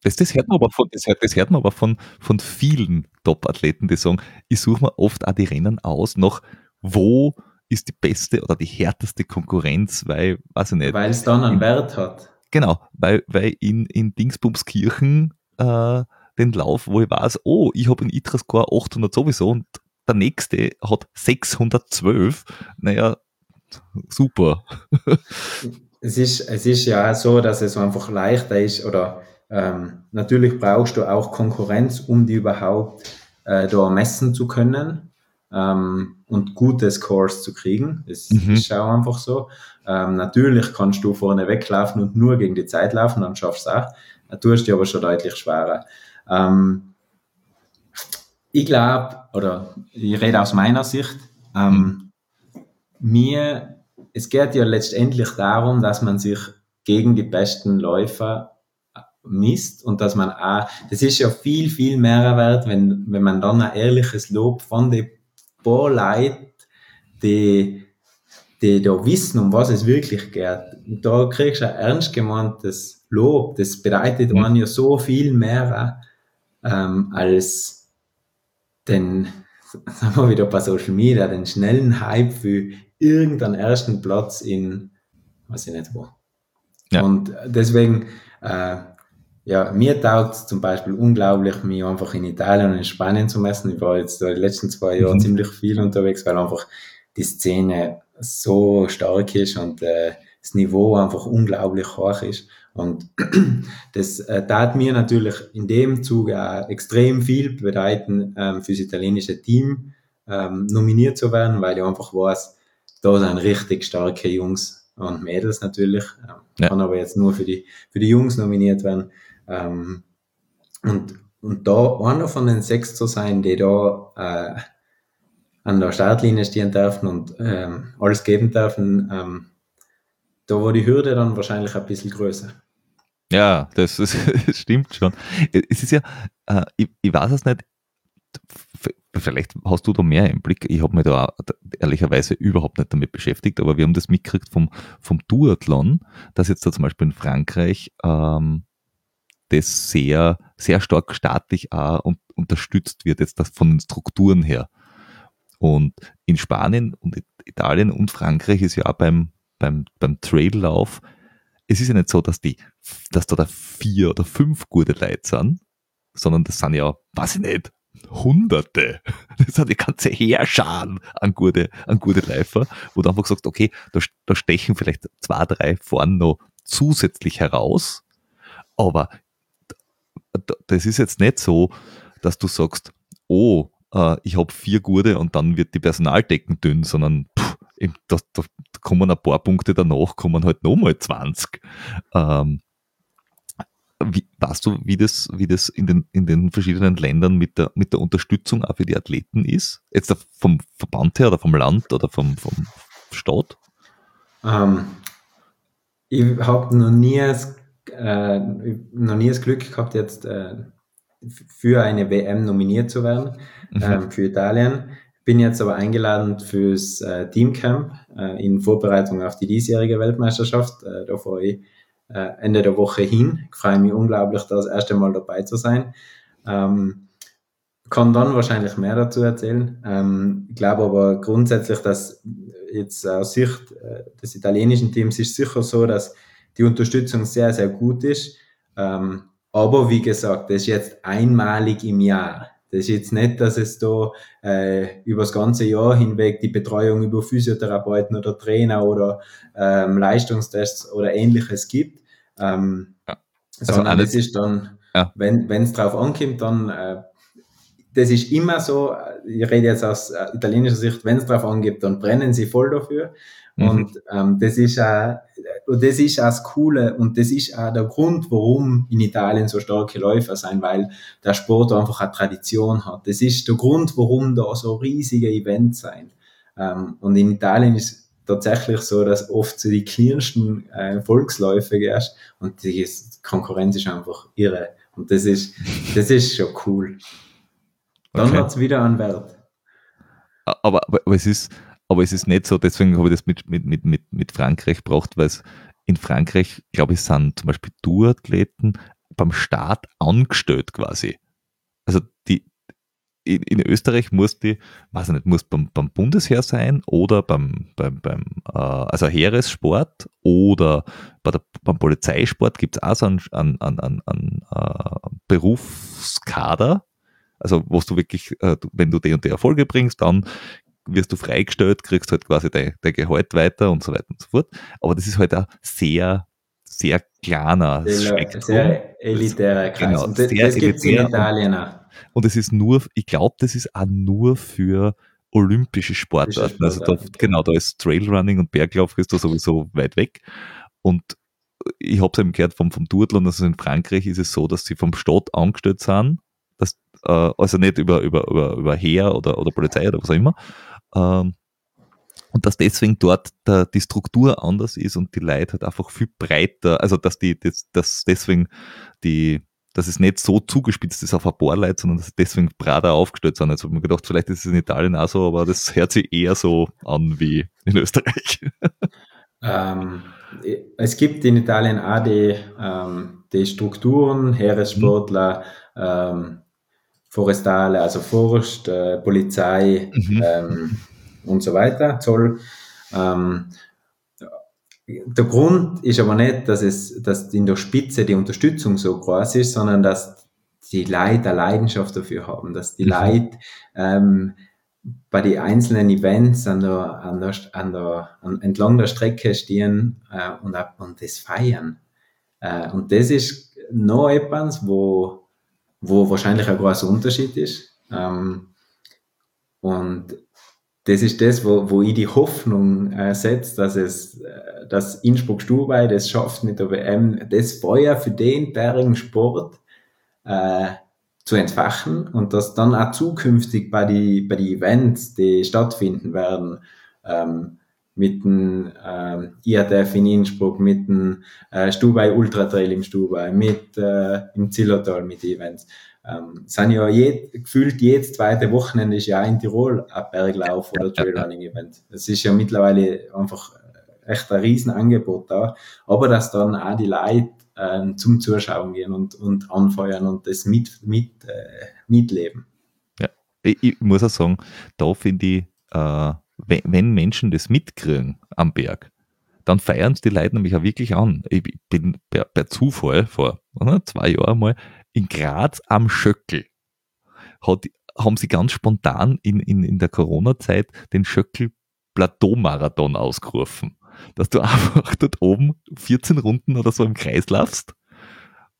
A: das, das, hört man aber von, das, das hört man aber von, von vielen Top-Athleten, die sagen, ich suche mir oft auch die Rennen aus, nach wo ist die beste oder die härteste Konkurrenz, weil, weiß ich nicht.
B: Weil es dann einen Wert hat.
A: Genau, weil, weil in, in Dingsbumskirchen äh, den Lauf, wo ich weiß, oh, ich habe in ITRA-Score 800 sowieso und der nächste hat 612. Naja, super.
B: es, ist, es ist ja so, dass es einfach leichter ist oder ähm, natürlich brauchst du auch Konkurrenz, um die überhaupt äh, da messen zu können ähm, und gute Scores zu kriegen. Das mhm. ist auch einfach so. Ähm, natürlich kannst du vorne weglaufen und nur gegen die Zeit laufen, dann schaffst du es auch. Du tust dir aber schon deutlich schwerer. Ähm, ich glaube, oder ich rede aus meiner Sicht, ähm, mir, es geht ja letztendlich darum, dass man sich gegen die besten Läufer misst und dass man auch, das ist ja viel, viel mehr wert, wenn, wenn man dann ein ehrliches Lob von den paar Leuten, die, die da wissen, um was es wirklich geht. Da kriegst du ein ernst gemeintes Lob. Das bedeutet mhm. man ja so viel mehr ähm, als den, sagen wir wieder bei Social Media, den schnellen Hype für irgendeinen ersten Platz in, weiß ich nicht wo. Ja. Und deswegen, äh, ja, mir taugt zum Beispiel unglaublich, mich einfach in Italien und in Spanien zu messen. Ich war jetzt die letzten zwei Jahre mhm. ziemlich viel unterwegs, weil einfach die Szene so stark ist und äh, das Niveau einfach unglaublich hoch ist. Und das äh, tat mir natürlich in dem Zuge auch extrem viel bedeuten, ähm, fürs italienische Team ähm, nominiert zu werden, weil ich einfach weiß, da sind richtig starke Jungs und Mädels natürlich. Ähm, ja. Kann aber jetzt nur für die, für die Jungs nominiert werden. Ähm, und, und da einer von den sechs zu sein, die da äh, an der Startlinie stehen dürfen und ähm, alles geben dürfen, ähm, da war die Hürde dann wahrscheinlich ein bisschen größer.
A: Ja, das, das, stimmt schon. Es ist ja, äh, ich, ich weiß es nicht, vielleicht hast du da mehr im Blick. Ich habe mich da ehrlicherweise überhaupt nicht damit beschäftigt, aber wir haben das mitgekriegt vom, vom Duathlon, dass jetzt da zum Beispiel in Frankreich ähm, das sehr, sehr stark staatlich auch und unterstützt wird, jetzt das von den Strukturen her. Und in Spanien und Italien und Frankreich ist ja auch beim, beim, beim Traillauf, es ist ja nicht so, dass die, dass da, da vier oder fünf gute Leute sind, sondern das sind ja, weiß ich nicht, Hunderte. Das sind die ganze Heerscharen an gute, an gute Läufer, wo du einfach sagst, okay, da, da stechen vielleicht zwei, drei vorne noch zusätzlich heraus, aber das ist jetzt nicht so, dass du sagst, oh, äh, ich habe vier gute und dann wird die Personaldecken dünn, sondern pff, da, da, kommen ein paar Punkte danach, kommen halt nochmal 20. Ähm, wie, weißt du, wie das, wie das in, den, in den verschiedenen Ländern mit der, mit der Unterstützung auch für die Athleten ist? Jetzt vom Verband her oder vom Land oder vom, vom Staat?
B: Ähm, ich habe noch nie, äh, noch nie das Glück gehabt, jetzt äh, für eine WM nominiert zu werden, mhm. ähm, für Italien. Bin jetzt aber eingeladen fürs äh, Teamcamp äh, in Vorbereitung auf die diesjährige Weltmeisterschaft. Äh, da fahre ich äh, Ende der Woche hin. Ich freue mich unglaublich, da das erste Mal dabei zu sein. Ähm, kann dann wahrscheinlich mehr dazu erzählen. Ähm, ich glaube aber grundsätzlich, dass jetzt aus Sicht äh, des italienischen Teams ist sicher so, dass die Unterstützung sehr, sehr gut ist. Ähm, aber wie gesagt, das ist jetzt einmalig im Jahr. Das ist jetzt nicht, dass es da äh, über das ganze Jahr hinweg die Betreuung über Physiotherapeuten oder Trainer oder ähm, Leistungstests oder ähnliches gibt. Ähm, ja. also sondern alles, das ist dann, ja. wenn es drauf ankommt, dann äh, das ist immer so, ich rede jetzt aus äh, italienischer Sicht, wenn es drauf angeht, dann brennen sie voll dafür. Mhm. Und ähm, das ist auch, das ist auch das Coole und das ist auch der Grund, warum in Italien so starke Läufer sein, weil der Sport einfach eine Tradition hat. Das ist der Grund, warum da so riesige Events sein. Ähm, und in Italien ist tatsächlich so, dass oft so die kleinsten äh, Volksläufe gehst und die Konkurrenz ist einfach irre. Und das ist, das ist schon cool. Dann okay. hat es wieder einen Wert.
A: Aber, aber, aber es ist, aber es ist nicht so, deswegen habe ich das mit, mit, mit, mit, mit Frankreich gebracht, weil es in Frankreich, glaube ich, sind zum Beispiel Duathleten beim Start angestellt quasi. Also die, in, in Österreich muss die, weiß ich nicht, muss beim, beim Bundesheer sein oder beim, beim, beim äh, also Heeressport oder bei der, beim Polizeisport gibt es auch so einen, einen, einen, einen äh, Berufskader, also wo du wirklich, äh, wenn du die und die Erfolge bringst, dann wirst du freigestellt, kriegst halt quasi dein, dein Gehalt weiter und so weiter und so fort. Aber das ist halt auch sehr, sehr kleiner
B: sehr, Spektrum. Sehr elitärer Kreis. Genau, und das, das gibt es in Italien auch.
A: Und es ist nur, ich glaube, das ist auch nur für olympische Sportarten. Also da, genau, da ist Trailrunning und Berglauf ist da sowieso weit weg. Und ich habe es eben gehört vom, vom Duathlon, also in Frankreich ist es so, dass sie vom Staat angestellt sind, dass, äh, also nicht über, über, über, über Heer oder, oder Polizei oder was auch immer, ähm, und dass deswegen dort der, die Struktur anders ist und die Leute halt einfach viel breiter, also dass die, dass, dass deswegen die, dass es nicht so zugespitzt ist auf ein paar Leute, sondern dass sie deswegen breiter aufgestellt sind. Jetzt habe ich mir gedacht, vielleicht ist es in Italien auch so, aber das hört sich eher so an wie in Österreich.
B: Ähm, es gibt in Italien auch die, ähm, die Strukturen, Heeressportler, mhm. ähm, Forestale, also Forst, äh, Polizei mhm. ähm, und so weiter, Zoll. Ähm, der Grund ist aber nicht, dass es, dass in der Spitze die Unterstützung so groß ist, sondern dass die Leute eine Leidenschaft dafür haben, dass die mhm. Leute ähm, bei den einzelnen Events an der, an der, an der, an, entlang der Strecke stehen äh, und, und das feiern. Äh, und das ist noch etwas, wo wo wahrscheinlich ein großer Unterschied ist. Ähm, und das ist das, wo, wo ich die Hoffnung äh, setze, dass es, äh, dass Innsbruck Stubai das schafft mit der WM, das Feuer für den bärigen Sport äh, zu entfachen und dass dann auch zukünftig bei die, bei die Events, die stattfinden werden, ähm, mit dem äh, IATF in Innsbruck, mit dem äh, Stubai Ultra Trail im Stubai, mit äh, im Zillertal mit Events. Ähm, sind ja je, gefühlt jedes zweite Wochenende ist ja in Tirol ein Berglauf oder Trailrunning-Event. Es ist ja mittlerweile einfach echt ein Riesenangebot da. Aber dass dann auch die Leute äh, zum Zuschauen gehen und, und anfeuern und das mit, mit, äh, mitleben.
A: Ja, ich, ich, muss auch sagen, da finde ich, äh, wenn, Menschen das mitkriegen am Berg, dann feiern es die Leute nämlich auch wirklich an. Ich bin per, per Zufall vor zwei Jahren mal in Graz am Schöckel hat, haben sie ganz spontan in, in, in der Corona-Zeit den Schöckel Plateau-Marathon ausgerufen. Dass du einfach dort oben 14 Runden oder so im Kreis laufst.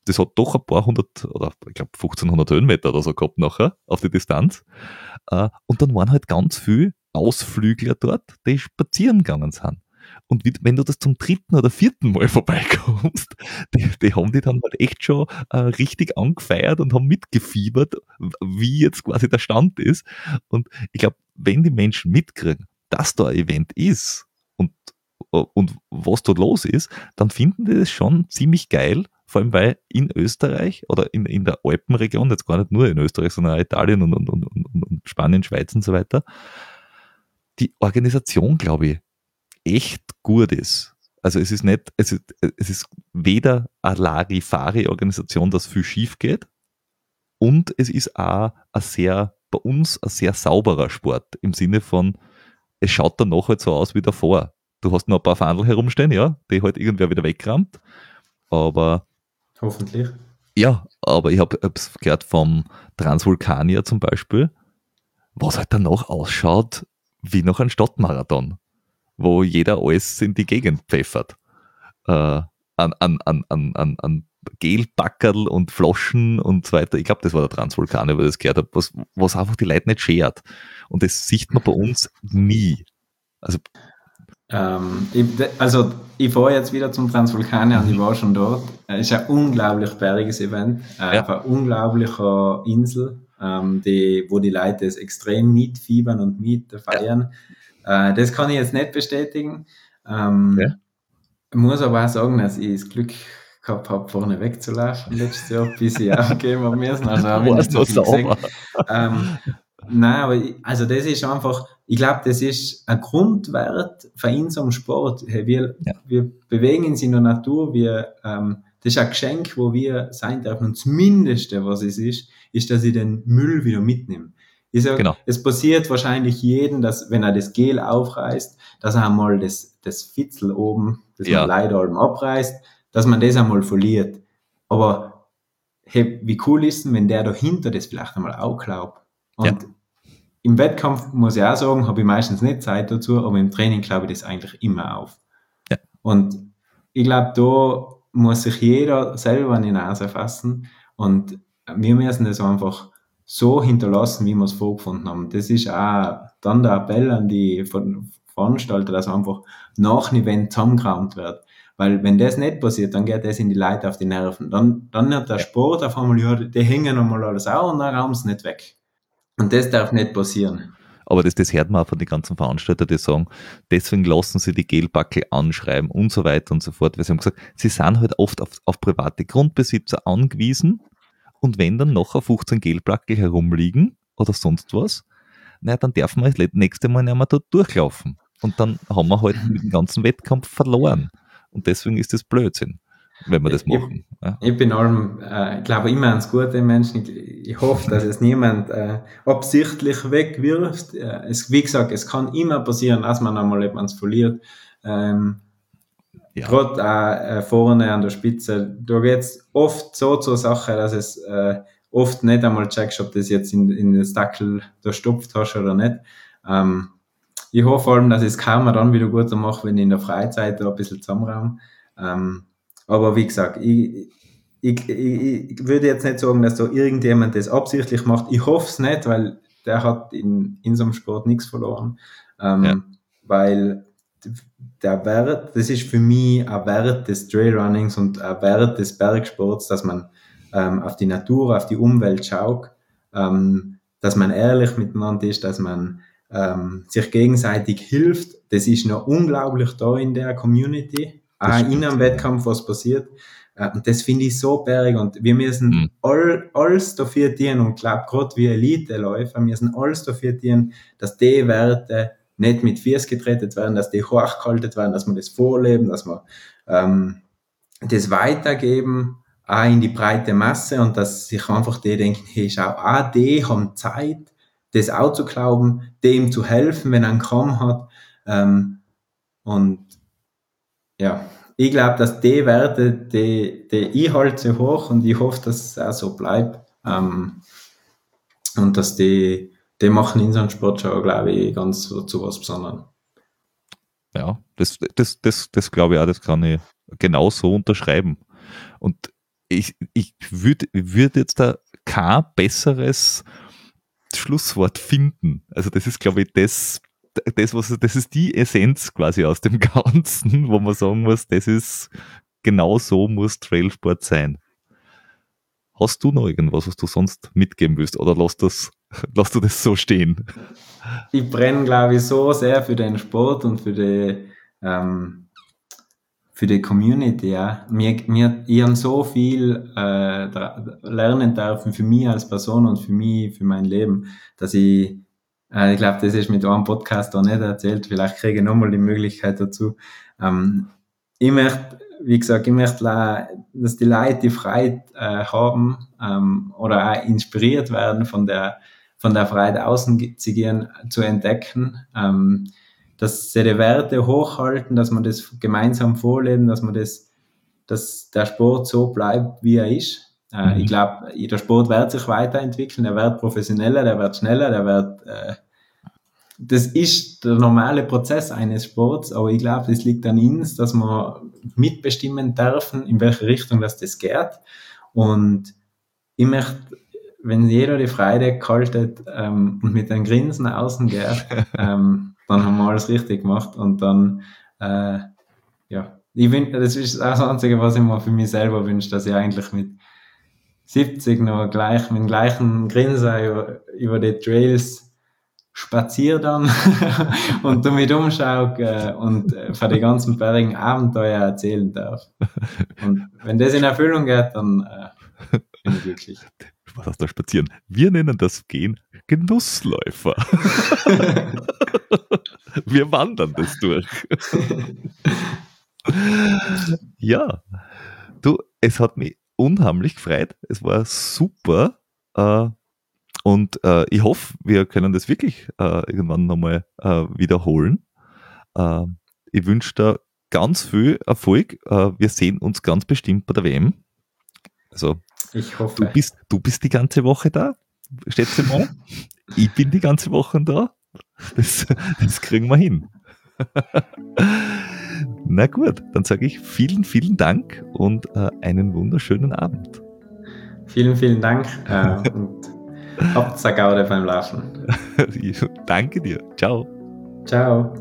A: Das hat doch ein paar hundert oder ich glaube 1500 Höhenmeter oder so gehabt nachher auf die Distanz. Äh, und dann waren halt ganz viele Ausflügler dort, die spazieren gegangen sind. Und wenn du das zum dritten oder vierten Mal vorbeikommst, die, die haben die dann halt echt schon äh, richtig angefeiert und haben mitgefiebert, wie jetzt quasi der Stand ist. Und ich glaube, wenn die Menschen mitkriegen, dass da ein Event ist und, und was dort los ist, dann finden die das schon ziemlich geil, vor allem weil in Österreich oder in, in der Alpenregion, jetzt gar nicht nur in Österreich, sondern auch Italien und, und, und, und Spanien, Schweiz und so weiter, die Organisation, glaube ich, echt gut ist. Also es ist nicht, es ist, es ist weder eine Larifari-Organisation, dass viel schief geht, und es ist auch ein sehr, bei uns ein sehr sauberer Sport im Sinne von, es schaut danach halt so aus wie davor. Du hast noch ein paar Fahndel herumstehen, ja, die halt irgendwer wieder wegrammt, aber
B: hoffentlich.
A: Ja, aber ich habe es gehört vom Transvulkanier zum Beispiel, was halt danach ausschaut wie noch ein Stadtmarathon wo jeder alles in die Gegend pfeffert. Äh, an, an, an, an, an Gelbackerl und Floschen und so weiter. Ich glaube, das war der Transvulkan, wo ich das gehört habe, was, was einfach die Leute nicht schert. Und das sieht man bei uns nie. Also,
B: ähm, ich, also ich fahre jetzt wieder zum Transvulkanier und ich war schon dort. Es ist ein unglaublich bergiges Event, äh, ja. auf einer unglaublichen Insel, ähm, die, wo die Leute es extrem mitfiebern und mitfeiern. Ja. Äh, das kann ich jetzt nicht bestätigen. Ähm, ja. Ich muss aber auch sagen, dass ich das Glück gehabt habe, vorne wegzulaufen letztes Jahr, bis ich aufgeben habe müssen. Also habe ich nicht so viel ähm, Nein, aber ich, also das ist einfach, ich glaube, das ist ein Grundwert für unserem Sport. Wir, ja. wir bewegen uns in der Natur, wir, ähm, das ist ein Geschenk, wo wir sein dürfen. Und das Mindeste, was es ist, ist, dass ich den Müll wieder mitnehme. Ich sag, genau. Es passiert wahrscheinlich jedem, dass, wenn er das Gel aufreißt, dass er einmal das, das Fitzel oben, das ja. man leider oben abreißt, dass man das einmal verliert. Aber hey, wie cool ist denn, wenn der dahinter das vielleicht einmal auch glaubt? Und ja. im Wettkampf muss ich auch sagen, habe ich meistens nicht Zeit dazu, aber im Training glaube ich das eigentlich immer auf. Ja. Und ich glaube, da muss sich jeder selber an die Nase fassen und wir müssen das einfach so hinterlassen, wie wir es vorgefunden haben. Das ist auch dann der Appell an die Veranstalter, dass einfach nach dem Event zusammengeräumt wird. Weil wenn das nicht passiert, dann geht das in die Leute auf die Nerven. Dann, dann hat der Sport auf einmal, ja, die hängen einmal alles auch und dann raumen sie nicht weg. Und das darf nicht passieren.
A: Aber das, das hört man auch von den ganzen Veranstaltern, die sagen, deswegen lassen sie die Gelbackel anschreiben und so weiter und so fort. Weil sie haben gesagt, sie sind halt oft auf, auf private Grundbesitzer angewiesen und wenn dann noch 15 Gelplackel herumliegen oder sonst was, naja, dann darf man das nächste Mal nicht mehr dort durchlaufen. Und dann haben wir halt den ganzen Wettkampf verloren. Und deswegen ist das Blödsinn, wenn wir das machen.
B: Ich, ja. ich bin allem, äh, ich glaube immer ans gute Menschen. Ich, ich hoffe, dass es niemand äh, absichtlich wegwirft. Äh, es, wie gesagt, es kann immer passieren, dass man einmal etwas verliert. Ähm, ja. Gerade äh, vorne an der Spitze, da geht's oft so zur Sache, dass es äh, oft nicht einmal checkst, ob das jetzt in, in das Dackel da stopft hast oder nicht. Ähm, ich hoffe vor allem, dass ich es kaum dann wieder gut mache, wenn ich in der Freizeit da ein bisschen zusammenraum. Ähm, aber wie gesagt, ich, ich, ich, ich würde jetzt nicht sagen, dass da irgendjemand das absichtlich macht. Ich hoffe es nicht, weil der hat in, in so einem Sport nichts verloren. Ähm, ja. Weil der Wert, das ist für mich ein Wert des Trailrunnings und ein Wert des Bergsports, dass man ähm, auf die Natur, auf die Umwelt schaut, ähm, dass man ehrlich miteinander ist, dass man ähm, sich gegenseitig hilft, das ist noch unglaublich da in der Community. Auch in einem Wettkampf, was passiert. Äh, und das finde ich so berg und wir müssen mhm. all, alles dafür tun und glaube gerade wie Elite-Läufer, wir müssen alles dafür tun, dass die Werte nicht mit Fies getreten werden, dass die hochgehalten werden, dass wir das vorleben, dass wir ähm, das weitergeben, auch in die breite Masse und dass sich einfach die denken, hey, schau, auch die haben Zeit, das auch zu glauben, dem zu helfen, wenn er einen Kram hat. Ähm, und ja, ich glaube, dass die Werte, die, die ich halte hoch und ich hoffe, dass es auch so bleibt. Ähm, und dass die, die machen in so einem Sportschau, glaube ich, ganz zu, zu was Besonderem.
A: Ja, das, das, das, das glaube ich auch, das kann ich genau so unterschreiben. Und ich, ich würde würd jetzt da kein besseres Schlusswort finden. Also das ist, glaube ich, das, das, was, das ist die Essenz quasi aus dem Ganzen, wo man sagen muss, das ist, genau so muss Trailsport sein. Hast du noch irgendwas, was du sonst mitgeben willst oder lass, das, lass du das so stehen?
B: Ich brenne, glaube ich, so sehr für den Sport und für die, ähm, für die Community. Ja. Mir, mir, ich habe so viel äh, lernen dürfen für mich als Person und für mich, für mein Leben, dass ich ich glaube, das ist mit einem Podcast auch nicht erzählt. Vielleicht kriege ich nochmal die Möglichkeit dazu. Ähm, ich möchte, wie gesagt, ich möchte, dass die Leute die Freiheit äh, haben ähm, oder auch inspiriert werden von der, von der Freiheit außen zu gehen, zu entdecken. Ähm, dass sie die Werte hochhalten, dass man das gemeinsam vorleben, dass man das, dass der Sport so bleibt, wie er ist. Äh, mhm. Ich glaube, der Sport wird sich weiterentwickeln, der wird professioneller, der wird schneller, der wird äh, das ist der normale Prozess eines Sports, aber ich glaube, es liegt an uns, dass wir mitbestimmen dürfen, in welche Richtung das, das geht. Und ich möchte, wenn jeder die Freude kaltet ähm, und mit einem Grinsen außen geht, ähm, dann haben wir alles richtig gemacht und dann, äh, ja, ich bin, das ist auch das Einzige, was ich mir für mich selber wünsche, dass ich eigentlich mit 70 noch gleich, mit dem gleichen Grinsen über, über die Trails spaziere dann und damit umschaue äh, und äh, von den ganzen bergigen Abenteuer erzählen darf. Und wenn das in Erfüllung geht, dann äh, bin ich glücklich.
A: Was hast du spazieren? Wir nennen das Gehen Genussläufer. Wir wandern das durch. ja, du, es hat mich unheimlich gefreut. Es war super. Äh, und äh, ich hoffe, wir können das wirklich äh, irgendwann nochmal äh, wiederholen. Äh, ich wünsche da ganz viel Erfolg. Äh, wir sehen uns ganz bestimmt bei der WM. Also,
B: ich hoffe.
A: Du bist, du bist die ganze Woche da, schätze mal. ich bin die ganze Woche da. Das, das kriegen wir hin. Na gut, dann sage ich vielen, vielen Dank und äh, einen wunderschönen Abend.
B: Vielen, vielen Dank. Äh, und Hauptsache Gaude beim Laufen.
A: Danke dir. Ciao.
B: Ciao.